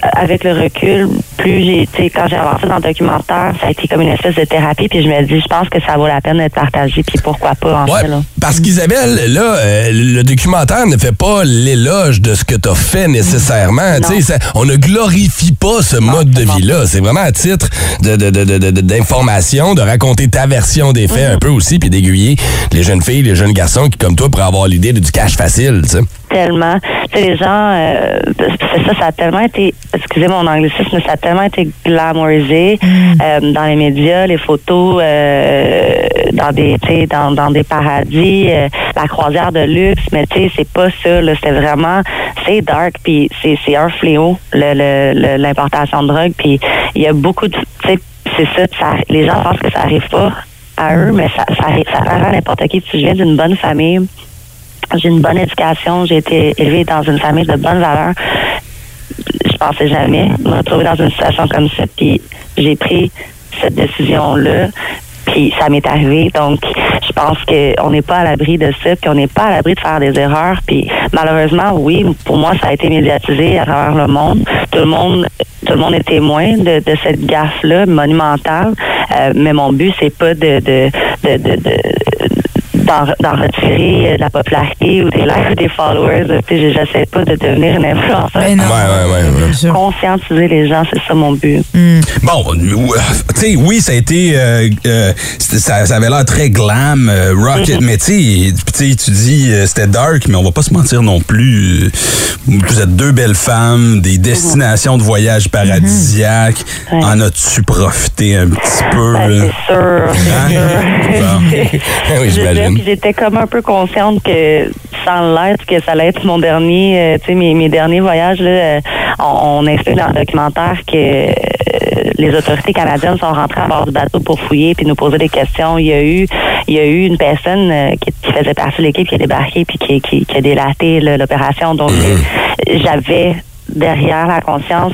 avec le recul, plus j'ai, tu sais, quand j'ai avancé dans le documentaire, ça a été comme une espèce de thérapie. Puis je me dis, je pense que ça vaut la peine d'être partagé. Puis pourquoi pas, en Ouais, fait, là. parce qu'Isabelle, là, euh, le documentaire ne fait pas l'éloge de ce que tu as fait nécessairement. Tu sais, ça- on ne glorifie pas ce mode de vie-là. C'est vraiment à titre de- de- de- de- de- d'information, raconter ta version des faits un peu aussi, puis d'aiguiller les jeunes filles, les jeunes garçons qui, comme toi, pourraient avoir l'idée du cash facile. tu sais. Tellement. Tu sais, les gens, euh, ça, ça a tellement été, excusez mon anglicisme, ça a tellement été glamourisé euh, dans les médias, les photos euh, dans des, dans, dans des paradis, euh, la croisière de luxe, mais tu sais, c'est pas ça, c'est vraiment, c'est dark, puis c'est, c'est un fléau, l'importation de drogue, puis il y a beaucoup de, tu sais, c'est ça, ça, les gens pensent que ça arrive pas à eux, mais ça, ça arrive à n'importe qui. Si je viens d'une bonne famille, j'ai une bonne éducation, j'ai été élevée dans une famille de bonnes valeurs. Je pensais jamais me retrouver dans une situation comme ça, puis j'ai pris cette décision-là, puis ça m'est arrivé. Donc, je pense qu'on n'est pas à l'abri de ça, puis on n'est pas à l'abri de faire des erreurs. Puis malheureusement, oui, pour moi, ça a été médiatisé à travers le monde. Tout le monde, tout le monde est témoin de, de cette gaffe-là monumentale. Euh, mais mon but, c'est pas de, de, de, de, de d'en d'en retirer euh, de la popularité ou des likes ou des followers. là. Tu sais, J'essaie pas de devenir une influenceuse. Ben non. Ouais, ouais, ouais. ouais. Conscientiser les gens, c'est ça mon but. Bon, euh, tu sais, oui, ça a été. euh, euh, ça, ça avait l'air très glam, euh, rocket, mais tu sais, tu sais, tu dis euh, c'était dark, mais on va pas se mentir non plus. Vous êtes deux belles femmes, des destinations de voyage paradisiaques. En as-tu profité un petit peu? Ben, c'est sûr, Hein? sûr. [laughs] oui, j'imagine. Puis J'étais comme un peu consciente que sans l'être, que ça allait être mon dernier, euh, tu sais, mes, mes derniers voyages. Là, euh, on, on explique dans le documentaire que euh, les autorités canadiennes sont rentrées à bord du bateau pour fouiller puis nous poser des questions. Il y a eu, il y a eu une personne euh, qui, qui faisait partie de l'équipe qui a débarqué puis qui, qui, qui a délaté l'opération. Donc, euh, j'avais derrière la conscience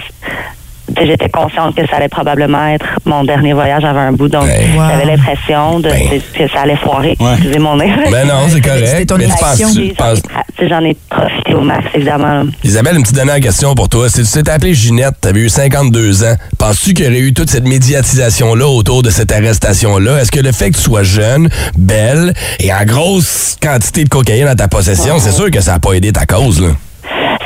j'étais consciente que ça allait probablement être mon dernier voyage avant un bout. Donc, j'avais l'impression de, de- que ça allait foirer. Excusez mon nez. Ben non, c'est correct. Mais tu penses- penses- Tu sais, J'en ai profité au max, évidemment. Isabelle, une petite dernière question pour toi. Si tu t'étais appelée Ginette, tu avais eu 52 ans, penses-tu qu'il y aurait eu toute cette médiatisation-là autour de cette arrestation-là? Est-ce que le fait que tu sois jeune, belle et en grosse quantité de cocaïne à ta possession, c'est sûr que ça n'a pas aidé ta cause, là?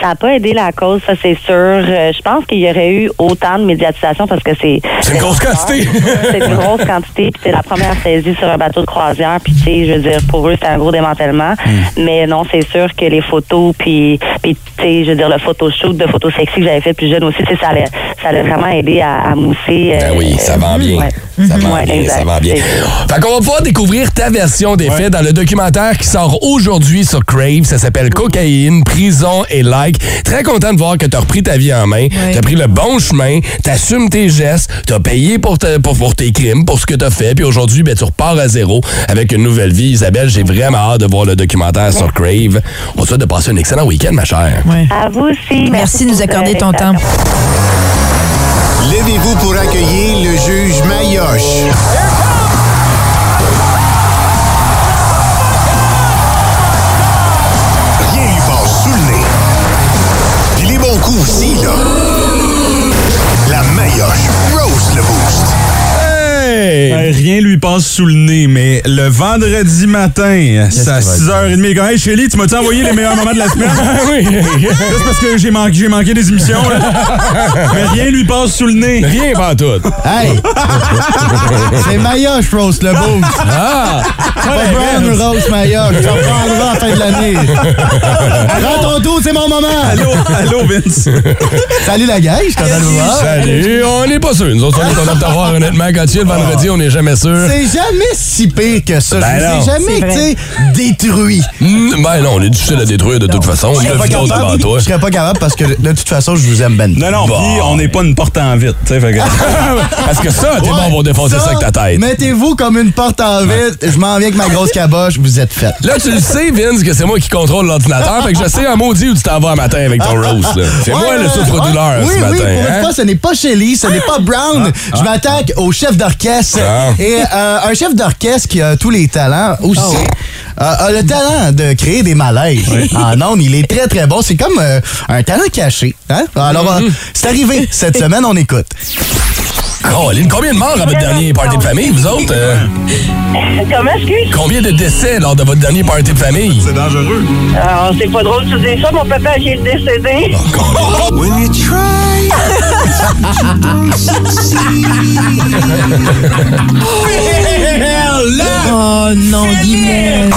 Ça n'a pas aidé la cause, ça c'est sûr. Euh, je pense qu'il y aurait eu autant de médiatisation parce que c'est... C'est une grosse quantité. [laughs] c'est une grosse quantité, puis c'est la première saisie sur un bateau de croisière, puis tu sais, je veux dire, pour eux, c'est un gros démantèlement. Hmm. Mais non, c'est sûr que les photos, puis, puis tu sais, je veux dire, le photoshoot de photos sexy que j'avais fait plus jeune aussi, tu sais, ça allait, ça allait vraiment aider à, à mousser. euh, Ben oui, ça vend bien. ouais. Ça vend Ouais, bien, exact. ça vend bien. Fait qu'on va pouvoir découvrir ta version des faits dans le documentaire qui sort aujourd'hui sur Crave. Ça s'appelle Cocaïne, prison et like. Très content de voir que tu as repris ta vie en main. Tu as pris le bon chemin, tu assumes tes gestes, tu as payé pour, te- pour, pour tes crimes, pour ce que tu as fait. Puis aujourd'hui, ben, tu repars à zéro avec une nouvelle vie. Isabelle, j'ai vraiment hâte de voir le documentaire sur Crave. On te souhaite de passer un excellent week-end, ma chère. À vous aussi. Merci de nous accorder ton temps. Levez-vous pour accueillir le juge Mayoche. Rien lui passe sous le nez, mais le vendredi matin, c'est à 6h30. Quand, Hey, Shelly, tu m'as-tu envoyé les meilleurs moments de la semaine? [laughs] oui. [laughs] C'est parce que j'ai manqué, j'ai manqué des émissions. là. mais rien lui passe sous le nez. Rien pas tout. Hey! C'est Mayoche Rose le boost. Ah! Pas Brown Rose Mayoche. Tu reprendras à la fin de l'année. Prends ton tour, c'est mon moment. Allô, allô, Vince. Salut la gang, je suis content de vous voir. Salut, on n'est pas sûr. Nous autres, on est contents de t'avoir, honnêtement. Quand tu es le vendredi, on n'est jamais sûr. C'est jamais si pire que ça. Ben je non. vous ai jamais, C'est sais, détruit. Mm, Ben non, on est difficile à détruire de toute façon. Je On serais pas capable. toi. Je serais pas capable parce que de toute façon, je vous aime ben. Non, non, on n'est pas une porte en vite. tu sais, fait que- [laughs] Parce que ça, t'es bon pour défoncer ça avec ta tête. Mettez-vous comme une porte en vide. Je m'en viens avec ma grosse caboche. Vous êtes faite. Là, tu le sais, Vince, que c'est moi qui contrôle l'ordinateur. Fait que je sais un maudit où tu t'en vas un matin avec ton roast. là. C'est Ouais, moi le ouais, souffre-douleur ouais. ce oui, matin. Oui, pour une hein? fois, ce n'est pas Shelly, ce n'est pas Brown. Je m'attaque au chef d'orchestre. Ah. Et euh, un chef d'orchestre qui a tous les talents aussi. Oh. euh, a le talent de créer des malaises. En ondes, il est très, très bon. C'est comme euh, un talent caché. Hein? Alors, Mm-hmm. euh, c'est arrivé cette semaine, on écoute. Caroline, combien de morts à votre dernier party de famille, vous autres? euh? Comment, excuse? combien de décès lors de votre dernier party de famille? C'est dangereux. Alors, c'est pas drôle de te dire ça, mon papa, il est décédé. When you try Oh non, Guylaine.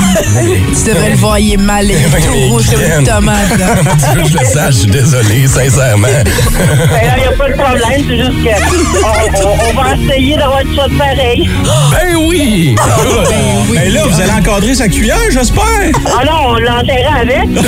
tu devrais le voir, il est mal, il est tout rouge comme une tomate. là. Tu veux que je le sache, je suis désolé, sincèrement. Ben là, il n'y a pas de problème, c'est juste que on, on- on va essayer d'avoir du ça de pareil. Ben oui! Mais là, vous allez encadrer sa cuillère, j'espère? Ah non, on l'a enterré avec. [laughs]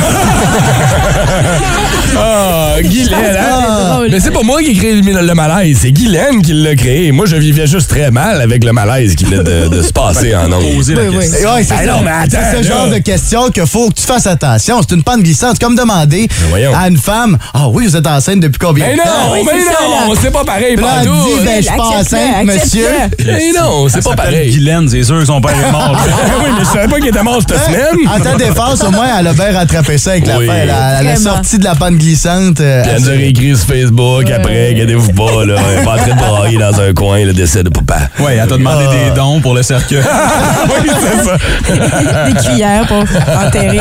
Ah, Guylaine, hein? Mais c'est pas moi qui ai créé le, le malaise, c'est Guylaine qui l'a créé. Moi, je vivais juste très mal avec le malaise qui venait de, de se passer en ondes. Poser la Oui, oui. question. Ouais, c'est Ben ça. non, mais ce là. genre de questions qu'il faut que tu fasses attention. C'est une panne glissante. C'est comme demander Ben à une femme Ah oui, vous êtes enceinte depuis combien Mais de temps non, oui, mais ça, non, c'est pas pareil, là, dit Ben, je suis pas enceinte, monsieur. Mais non, c'est pas pareil. Guylaine, c'est sûr que son père est mort. [laughs] oui, mais je savais pas qu'il était mort cette semaine. En ta défense, au moins, elle a bien rattrapé ça avec Oui. la fin. Elle a, elle a Vraiment. sorti de la panne glissante. euh, elle nous a réécrit sur Facebook. Facebook après, gardez-vous pas, là. Elle est pas en train de brailler dans un coin, le décès de papa. Ouais, elle t'a demandé Ah. des dons pour le cercueil. [laughs] oui, c'est ça. Des cuillères pour enterrer.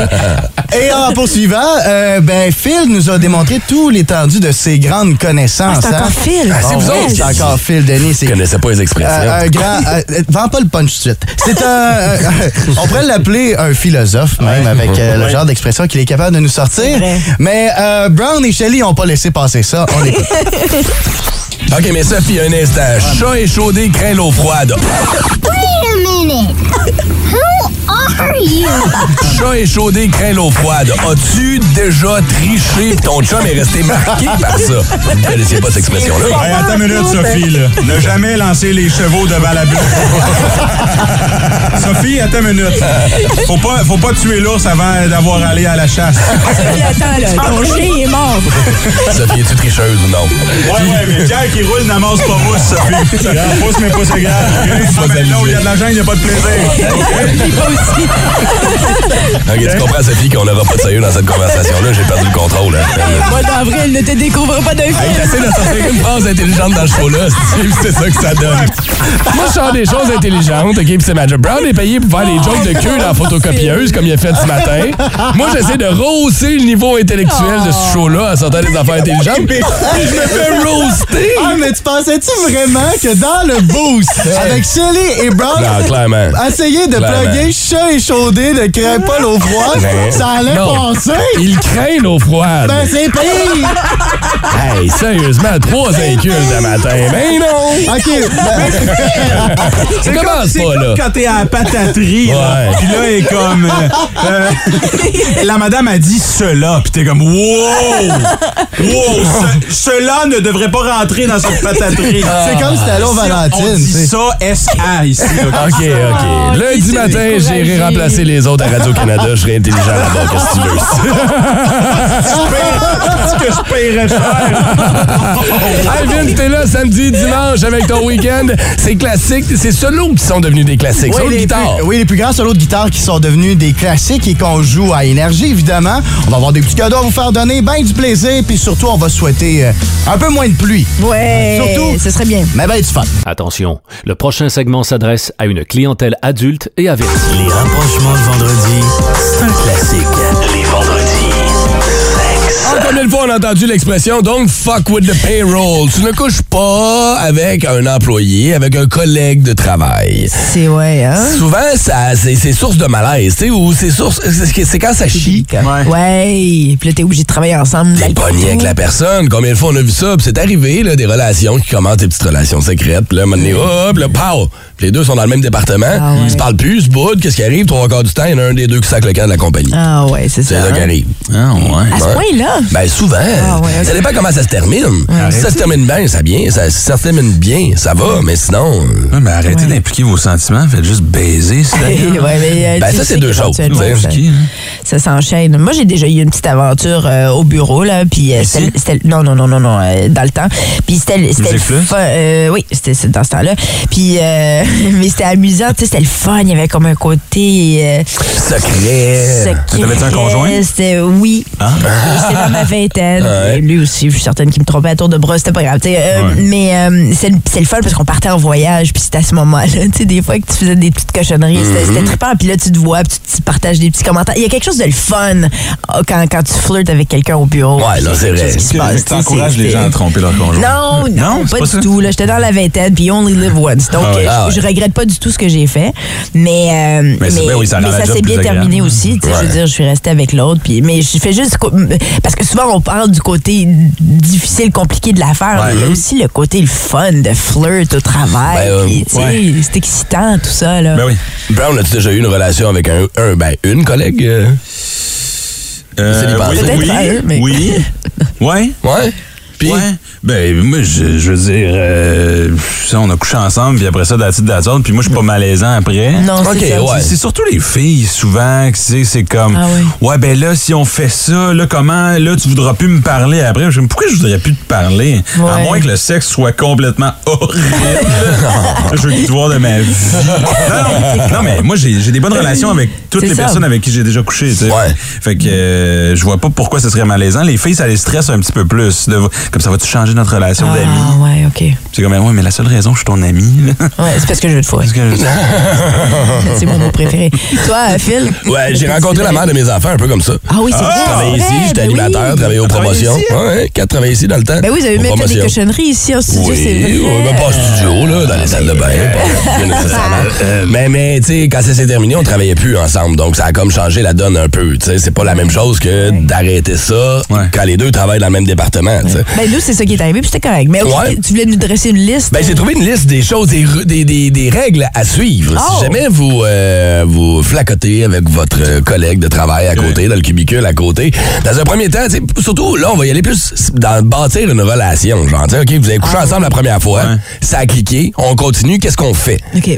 Et en poursuivant, euh, ben, Phil nous a démontré tout l'étendue de ses grandes connaissances. Ah, c'est hein. encore Phil. Ah, c'est vous autres. C'est encore Phil, Denis. C'est Je connaissais pas les expressions. Euh, un grand. euh, euh, vends pas le punch tout de suite. C'est un. euh, on pourrait l'appeler un philosophe, même, avec euh, le genre d'expression qu'il est capable de nous sortir. Mais euh, Brown et Shelley n'ont pas laissé passer ça. On. [laughs] OK, mais Sophie, un instant. Chat échaudé craint l'eau froide. Wait a minute. Chat échaudé craint l'eau froide. As-tu déjà triché? Ton chum est resté marqué par ça. Vous ne connaissiez pas cette expression-là? Hey, attends une minute, Sophie. Là. Ne jamais lancer les chevaux devant la bulle. Sophie, attends une minute. Faut pas, faut pas tuer l'ours avant d'avoir allé à la chasse. Sophie, attends, là. [laughs] Ton chien est mort. Sophie, es-tu tricheuse ou non? Ouais, ouais, mais Pierre qui roule n'amasse pas mousse, Sophie. Pouce, mais pas égal. Ah, ben là où il y a de l'argent, il n'y a pas de plaisir. [laughs] [laughs] OK, tu comprends, Sophie, qu'on n'aura pas de sérieux dans cette conversation-là. J'ai perdu le contrôle. hein. Moi, d'avril, ne te découvre pas d'un Hey, film. t'essaies de sortir une phrase intelligente dans ce show-là, c'est ça que ça donne. Moi, je sors des choses intelligentes, OK, puis c'est Magic Brown est payé pour faire les jokes de queue dans la photocopieuse, comme il a fait ce matin. Moi, j'essaie de rehausser le niveau intellectuel de ce show-là en sortant des affaires intelligentes. [laughs] Puis je me fais roaster! Ah, mais tu pensais-tu vraiment que dans le boost, avec Shelley et Brown, Non, clairement. essayer de Clairement. plugger chat échaudé de craint pas l'eau froide, ça allait non. passer? Il craint l'eau froide. Ben, c'est pire! Hey, sérieusement, trois incultes de matin. Ben non! OK. ben- [laughs] Ça commence C'est pas, comme là. quand t'es à la pataterie, là. Ouais. Puis là, elle est comme... euh, euh, la madame a dit cela, puis t'es comme, wow! Wow! ce- cela ne devrait pas rentrer dans cette pataterie. C'est comme si t'allais au Si Valentine, On dit ça SA ici. là. OK, OK. Lundi matin, j'irai remplacer les autres à Radio-Canada. Je serai intelligent là-bas, qu'est-ce que tu veux? Est-ce que je paierais cher? Vince, t'es là samedi, dimanche avec ton week-end. C'est classique. C'est solos qui sont devenus des classiques. Solo de les guitare. plus, oui, les plus grands solos de guitare qui sont devenus des classiques et qu'on joue à énergie, évidemment. On va avoir des petits cadeaux à vous faire donner, ben du plaisir, puis surtout, on va souhaiter euh, un peu moins de pluie. Ouais, Surtout, ce serait bien. mais ben du fun. Attention, le prochain segment s'adresse à une clientèle adulte et avertie. Les rapprochements de vendredi, c'est un classique. Les vendredis, sexe. Combien de fois on a entendu l'expression Don't fuck with the payroll? Tu ne couches pas avec un employé, avec un collègue de travail. C'est ouais, hein? Souvent, ça, c'est, c'est source de malaise, tu sais, ou c'est source. C'est, c'est quand ça chie. Ouais. Puis là, t'es obligé de travailler ensemble. T'es pogné avec la personne. Combien de fois on a vu ça? Puis c'est arrivé, là, des relations qui commencent des petites relations secrètes. Puis là, à un moment donné, hop, là, pow! Puis les deux sont dans le même département. Ah Ils se parlent plus, ils se boudent. Qu'est-ce qui arrive? Trois quarts du temps, il y en a un des deux qui sac le camp de la compagnie. Ah ouais, c'est C'est ça. ça qui arrive. Ah, ouais. À ce Ouais. point-là? Ben souvent. Ah ouais, ok. Ça dépend comment ça se termine. Si ça se termine bien, ça bien. Ça, ça termine bien, ça va. Mais sinon. euh, Ouais, mais arrêtez d'impliquer vos sentiments, faites juste baiser. c'est [laughs] Ouais, euh, Ben, ça, c'est deux choses, ça- hein? Ça s'enchaîne. Moi, j'ai déjà eu une petite aventure euh, au bureau, là. Puis euh, c'était. Non, non, non, non, non, euh, dans le temps. Puis c'était c'était le euh, oui, c'était dans ce temps-là. Puis, euh, [laughs] mais c'était amusant, tu sais, c'était le fun. Il y avait comme un côté. euh, Secret. secret. T'avais-tu un conjoint? C'était, oui. C'était dans ma vingtaine. [laughs] Lui aussi, je suis certaine qu'il me trompait à tour de bras. C'était pas grave. tu sais, euh, Ouais. Mais euh, c'est le c'est le fun parce qu'on partait en voyage. Puis c'était à ce moment-là. Tu sais, des fois que tu faisais des petites cochonneries. C'était c'était trippant. Puis là, tu te vois. Puis tu partages des petits commentaires. Il y a quelque chose de le fun euh, quand, quand tu flirtes avec quelqu'un au bureau. Ouais, Puis non, il y a c'est vrai. chose qui se passe, tu T'encourages c'est- les gens à tromper leur conjoint. non, non, c'est pas, pas du tout. là. J'étais dans la vingtaine, puis you only live once. Donc, Ah ouais. euh, Ah je, je ouais. regrette pas du tout ce que j'ai fait. Mais, euh, Mais oui, ça mais s'est bien agréable. terminé aussi. tu sais, Je veux Ouais. dire, je suis restée avec l'autre. Puis, mais je fais juste. Parce que souvent, on parle du côté difficile, compliqué de l'affaire. Ouais. mais il y a aussi le côté le fun de flirt au travail. Ben, euh, puis, tu sais, ouais. C'est excitant, tout ça. Là. Ben oui. Brown, as-tu déjà eu une relation avec un, un ben, une collègue? euh? Euh, Célibataire. oui, oui, mais- oui. [laughs] Ouais. Ouais? Puis? Ouais. Ben, moi, je, je veux dire, euh, ça, on a couché ensemble, puis après ça, d'attitude d'attitude, puis moi, je suis pas malaisant après. Non, c'est ça. ouais. C'est- surtout les filles, souvent, que c'est c'est comme, Ah oui. ouais, ben là, si on fait ça, là, comment, là, tu voudras plus me parler après? Je me dis, pourquoi je voudrais plus te parler? À moins que le sexe soit complètement horrible. [laughs] je veux plus te voir de ma vie. Non, mais moi, j'ai j'ai des bonnes relations avec toutes les ça. personnes avec qui j'ai déjà couché, tu sais. Ouais. Fait que euh, je vois pas pourquoi ce serait malaisant. Les filles, ça les stresse un petit peu plus. De- comme ça va-tu changer changer notre relation d'amis? Ah, ouais, OK. C'est comme, ouais, mais la seule raison, je suis ton ami. là. Ouais, c'est parce que je veux te fourrer. [laughs] c'est mon mot préféré. Toi, Phil? Ouais, j'ai rencontré la mère de mes enfants un peu comme ça. Ah oui, c'est vrai. Je travaillais ici, vrai, j'étais ben animateur, oui. travaillais aux promotions. ici, hein? Ouais, quatre travaillait ici dans le temps. Ben oui, vous avez même fait des cochonneries ici en studio, Oui, c'est vrai. ouais, ben pas en studio, là, dans les salles de bain. nécessairement. Euh, mais, mais tu sais, quand ça s'est terminé, on travaillait plus ensemble. Donc, ça a comme changé la donne un peu. Tu sais, c'est pas la même chose que d'arrêter ça quand les deux travaillent dans le même département. tu sais. Ben nous, c'est ça qui est arrivé, puis c'était correct. Mais OK, Ouais. tu voulais nous dresser une liste? Ben, j'ai trouvé une liste des choses, des, des, des, des règles à suivre. Oh! Si jamais vous, euh, vous flacotez avec votre euh, collègue de travail à côté, dans le cubicule à côté, dans un premier temps, tu sais, surtout, là, on va y aller plus dans bâtir une relation. Genre, tu sais, OK, vous avez couché ensemble la première fois, ça a cliqué, on continue, qu'est-ce qu'on fait? OK.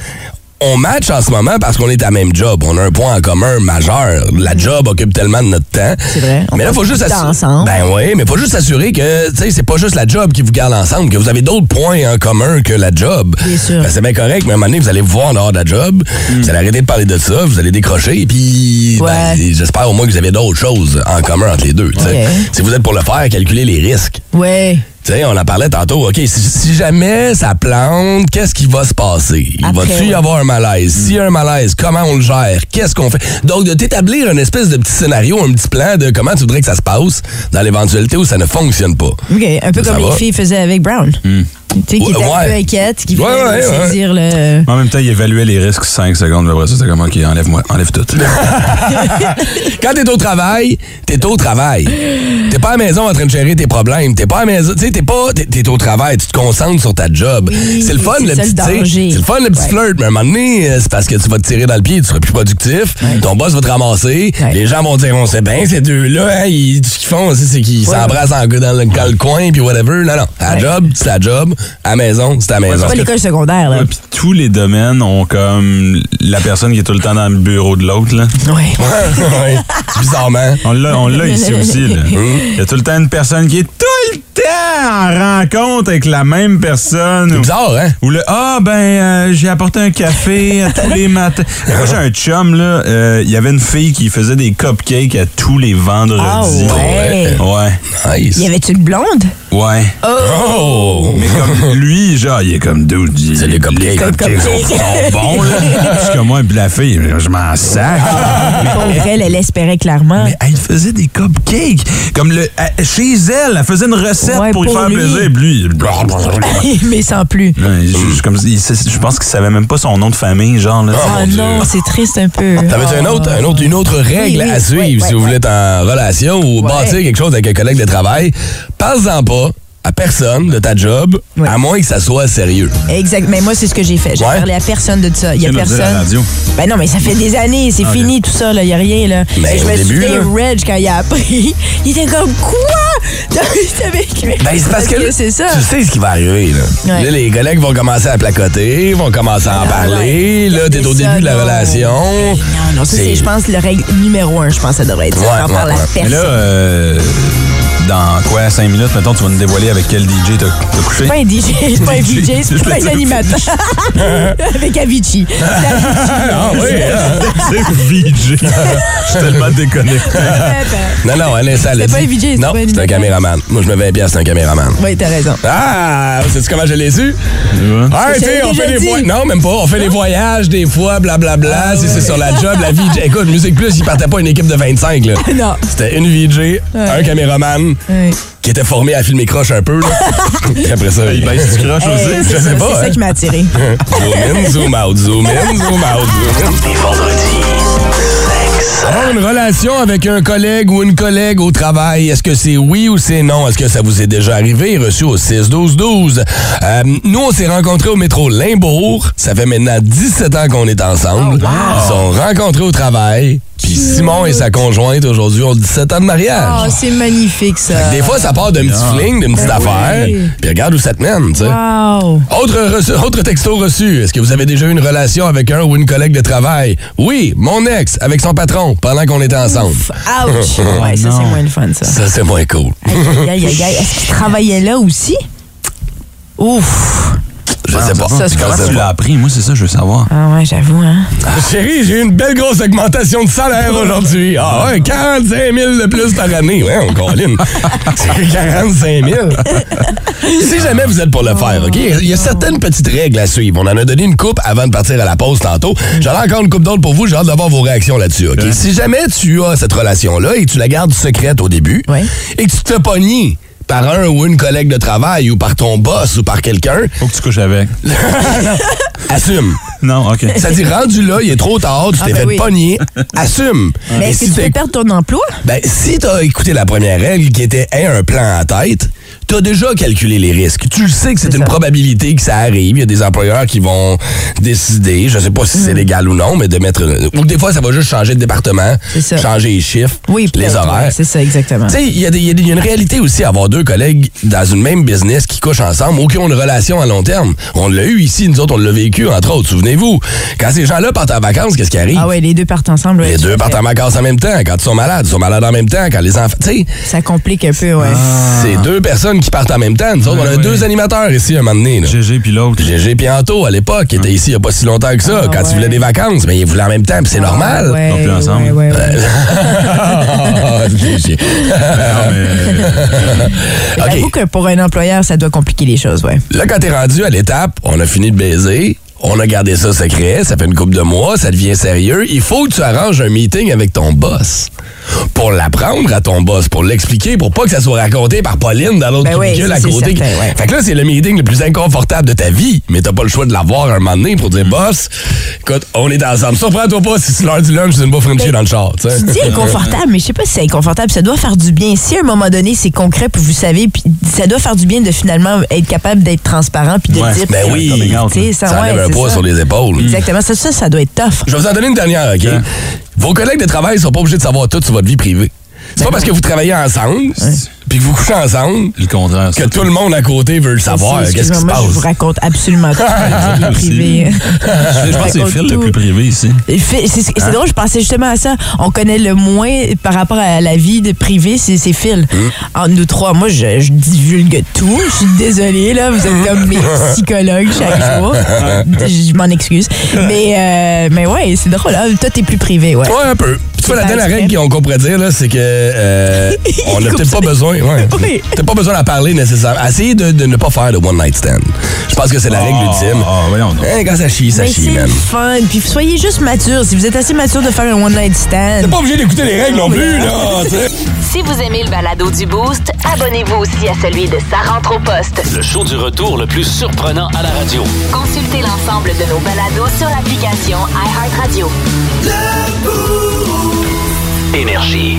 On match en ce moment parce qu'on est à même job. On a un point en commun majeur. La job occupe tellement de notre temps. C'est vrai. On Mais là, faut juste assurer. Ben oui, mais faut juste s'assurer que, tu sais, c'est pas juste la job qui vous garde ensemble, que vous avez d'autres points en commun que la job. Bien sûr. Ben, c'est bien correct, mais à un moment donné, vous allez vous voir en dehors de la job, vous allez arrêter de parler de ça, vous allez décrocher, puis, ben, j'espère au moins que vous avez d'autres choses en commun entre les deux. Si vous êtes pour le faire, calculez les risques. Ouais. Tu sais, on en parlait tantôt. OK, si, si jamais ça plante, qu'est-ce qui va se passer? Il va-tu y avoir un malaise? S'il y a un malaise, comment on le gère? Qu'est-ce qu'on fait? Donc, de t'établir un espèce de petit scénario, un petit plan de comment tu voudrais que ça se passe dans l'éventualité où ça ne fonctionne pas. OK, un peu Ça comme les filles faisaient avec Brown. Tu sais, qui Ouais, était un ouais. peu inquiète, qui voulait ouais, ouais. saisir le... En même temps, il évaluait les risques 5 secondes. mais Après ça, c'était comme, OK, enlève-moi, enlève tout. [laughs] Quand t'es au travail, t'es au travail. T'es pas à la maison en train de gérer tes problèmes. T'es pas à la maison. Tu sais, t'es pas. T'es, t'es au travail. Tu te concentres sur ta job. c'est le fun, c'est le petit. C'est le fun, le petit Ouais. flirt. Mais à un moment donné, euh, c'est parce que tu vas te tirer dans le pied. Tu seras plus productif. Ton boss va te ramasser. Les gens vont dire, on sait bien, ces deux-là, hein, ils, tout ce qu'ils font, c'est, c'est qu'ils s'embrassent en- dans le, dans le coin, puis whatever. Non, non. À la job, c'est la job. À la maison, c'est à la maison. C'est pas l'école secondaire, là. Ouais, puis tous les domaines ont comme la personne qui est tout le temps dans le bureau de l'autre. là. Ouais. Ouais, [laughs] Bizarrement. On l'a, on l'a ici aussi. là. [laughs] Il y a tout le temps une personne qui est tout le temps en rencontre avec la même personne. C'est bizarre, hein? Ou le Ah, ben, euh, j'ai apporté un café à tous les matins. [laughs] Moi, j'ai un chum, là. euh, Il y avait une fille qui faisait des cupcakes à tous les vendredis. Ah ouais? Ouais. Nice. Y avait-tu une blonde? Ouais. Oh! Mais comme lui, genre, il est comme dude. il- C'est les cupcakes. Les cupcakes sont, sont bons, là. Parce que moi, puis la fille, je m'en sac. Pour elle, elle espérait clairement. Mais elle faisait des cupcakes. Comme le, chez elle, elle faisait une recette Ouais, pour, lui pour faire plaisir. Puis lui, il- Mais [laughs] sans plus. Ouais, je, je- comme, il- c'est- je pense qu'il savait même pas son nom de famille, genre. Là. Ah non, c'est triste un peu. T'avais un autre, un autre, une autre règle Oui, oui, à suivre si vous voulez être en relation ou bâtir quelque chose avec un collègue de travail? Parle-en pas à personne de ta job, à moins que ça soit sérieux. Exact. Mais moi, c'est ce que j'ai fait. J'ai Ouais. parlé à personne de ça. Il y a à la personne. radio. Ben non, mais ça fait des années. C'est Ah, fini tout ça. Il n'y a rien. Là. Mais Et je me début, souviens, là. Reg, quand il a appris, [laughs] il était comme Quoi? [laughs] T'avais- Ben, c'est parce que, là, c'est ça. tu sais ce qui va arriver. Là. Ouais. Là, les collègues vont commencer à placoter, vont commencer à en parler. Là, t'es au ça, début de la non. relation. Non, non, ça, c'est, je pense, le règle numéro un, je pense, ça devrait être ça. Ouais, parles à ouais. Mais personne. là, euh, dans quoi, 5 minutes, mettons, tu vas nous dévoiler avec quel DJ t'as couché? C'est pas un DJ, c'est pas un [laughs] DJ, c'est pas un [laughs] animateur. [laughs] Avec Avicii. Ah oui, hein? C'est VJ. Je suis tellement déconnecté. Non, non, elle a C'est pas un VJ, c'est Non, c'est un caméraman. Moi, je me mets bien, c'est un caméraman. Oui, t'as raison. Ah, sais-tu comment je l'ai su? Ouais. Ah, tu sais, on fait des voyages. Non, même pas. On fait des voyages des fois, blablabla. Ah si c'est sur la job, la vie. Écoute, Musique Plus, il partait pas une équipe de 25, là. Non. C'était une VJ, un caméraman Ouais. qui était formé à filmer croche un peu, là. [laughs] Puis après ça, Il baisse du croche Eh, aussi. c'est Je ça, sais pas, c'est ça hein. qui m'a attiré. zoom in, zoom out, zoom in, zoom out, zoom in. Les vendredis, sexe. Avoir une relation avec un collègue ou une collègue au travail, est-ce que c'est oui ou c'est non? Est-ce que ça vous est déjà arrivé? Reçu au 6-12-12. Euh, nous, on s'est rencontrés au métro Limbourg. Ça fait maintenant 17 ans qu'on est ensemble. Ils sont rencontrés au travail. Puis Simon et sa conjointe, aujourd'hui, ont 17 ans de mariage. Oh, c'est magnifique, ça. Des fois, ça part d'un petit fling, d'une petite Ben affaire. oui. Puis regarde où ça te mène, tu sais. Wow. Autre, reçu- autre texto reçu. Est-ce que vous avez déjà eu une relation avec un ou une collègue de travail? Oui, mon ex, avec son patron, pendant qu'on était ensemble. Ouch. [laughs] Ouais, ça, c'est moins le fun, ça. Ça, c'est moins cool. Aïe, aïe, aïe, aïe. Est-ce qu'il travaillait là aussi? Ouf. Je sais pas. Ça, je sais Tu l'as appris, moi, c'est ça, je veux savoir. Ah ouais, j'avoue, hein. [laughs] Chérie, j'ai eu une belle grosse augmentation de salaire aujourd'hui. Ah ouais, 45 000 de plus par année. Ouais, on colline. [laughs] C'est 45 000. si jamais vous êtes pour le faire, OK? Il y a certaines petites règles à suivre. On en a donné une coupe avant de partir à la pause tantôt. J'en ai encore une coupe d'autres pour vous. J'ai hâte d'avoir vos réactions là-dessus, OK? Si jamais tu as cette relation-là et tu la gardes secrète au début et que tu te fais pogner par un ou une collègue de travail ou par ton boss ou par quelqu'un, Faut que tu couches avec. [laughs] assume. Non, OK. Ça dit rendu là, il est trop tard, tu Ah, t'es ben fait oui. pogner, assume. Mais que si tu peux perdre ton emploi? ben, si t'as écouté la première règle qui était Aie un plan en tête, t'as déjà calculé les risques. Tu sais que c'est une probabilité que ça arrive. Il y a des employeurs qui vont décider, je sais pas si Mm. c'est légal ou non, mais de mettre. Ou des fois, ça va juste changer de département, changer les chiffres, Oui, les horaires. ouais, C'est ça, exactement. Tu sais, il y, a y y une réalité aussi à avoir deux collègues dans une même business qui couchent ensemble ou qui ont une relation à long terme. On l'a eu ici, nous autres, on l'a vécu, entre autres. Souvenez-vous, quand ces gens-là partent en vacances, qu'est-ce qui arrive? Ah ouais, les deux partent ensemble. ouais, Les deux partent en vacances en même temps. Quand ils sont malades, ils sont malades en même temps. Quand les enfants. Tu sais, Ça complique un peu, ouais. c'est deux personnes qui partent en même temps. Nous autres, on a deux animateurs ici un moment donné. là. GG puis l'autre. GG puis Anto, à l'époque, qui était ici il n'y a pas si longtemps que ça. Ah, quand ils voulaient des vacances, mais ils voulaient en même temps, puis c'est normal. Ouais, Ils sont plus ensemble. ouais. Ah. [laughs] [laughs] J'avoue que pour un employeur, ça doit compliquer les choses, ouais. Là, quand t'es rendu à l'étape, on a fini de baiser, on a gardé ça secret, ça fait une couple de mois, ça devient sérieux. Il faut que tu arranges un meeting avec ton boss. Pour l'apprendre à ton boss, pour l'expliquer, pour pas que ça soit raconté par Pauline dans l'autre Ben oui, cubicule ça, à côté. certain, ouais. Fait que là, c'est le meeting le plus inconfortable de ta vie, mais t'as pas le choix de l'avoir un moment donné pour dire, boss, écoute, on est ensemble. Surprends-toi pas si c'est l'heure du lunch, c'est une bouffe frenchie dans le char. tu dis inconfortable, mais je sais pas si c'est inconfortable. Ça doit faire du bien. Si à un moment donné, c'est concret, puis vous savez, puis ça doit faire du bien de finalement être capable d'être transparent, puis de Ouais, dire. ben oui, sais, ça ouais, enlève un c'est poids ça. sur les épaules. Exactement. Ça, ça, ça doit être tough. Je vais vous en donner une dernière, OK? Vos collègues de travail sont pas obligés de savoir tout sur votre vie privée. C'est pas parce que vous travaillez ensemble, puis que vous couchez ensemble, Le contraire. que tout le monde à côté veut le savoir. Qu'est-ce qui se Excusez-moi, moi, je vous passe? raconte absolument tout. [laughs] privée. Je pense que c'est Phil le plus privé ici. C'est Hein? drôle, je pensais justement à ça. On connaît le moins par rapport à la vie de privée, c'est Phil. Hum. Entre nous trois, moi, je, je divulgue tout. Je suis désolée, là. Vous êtes comme mes [laughs] psychologues chaque jour. Je, m'en excuse. Mais, euh, mais ouais, c'est drôle. Là. Toi, t'es plus privé, ouais. Ouais, un peu. Tu vois, la dernière règle qu'on qu'on pourrait dire, là, c'est que euh, [laughs] on n'a peut-être pas besoin. Ouais. [laughs] Oui. T'as pas besoin d'en parler nécessairement. Essayez de, de ne pas faire de one night stand. Je pense que c'est la règle Ah, ultime. ah, voyons donc. Hein, quand ça chie, ça Mais chie, man. fun. Puis soyez juste mature. Si vous êtes assez mature de faire un one-night stand. T'es pas obligé d'écouter les règles non plus, là. [laughs] Si vous aimez le balado du Boost, abonnez-vous aussi à celui de Sa rentre au poste. Le show du retour le plus surprenant à la radio. Consultez l'ensemble de nos balados sur l'application iHeartRadio. Énergie.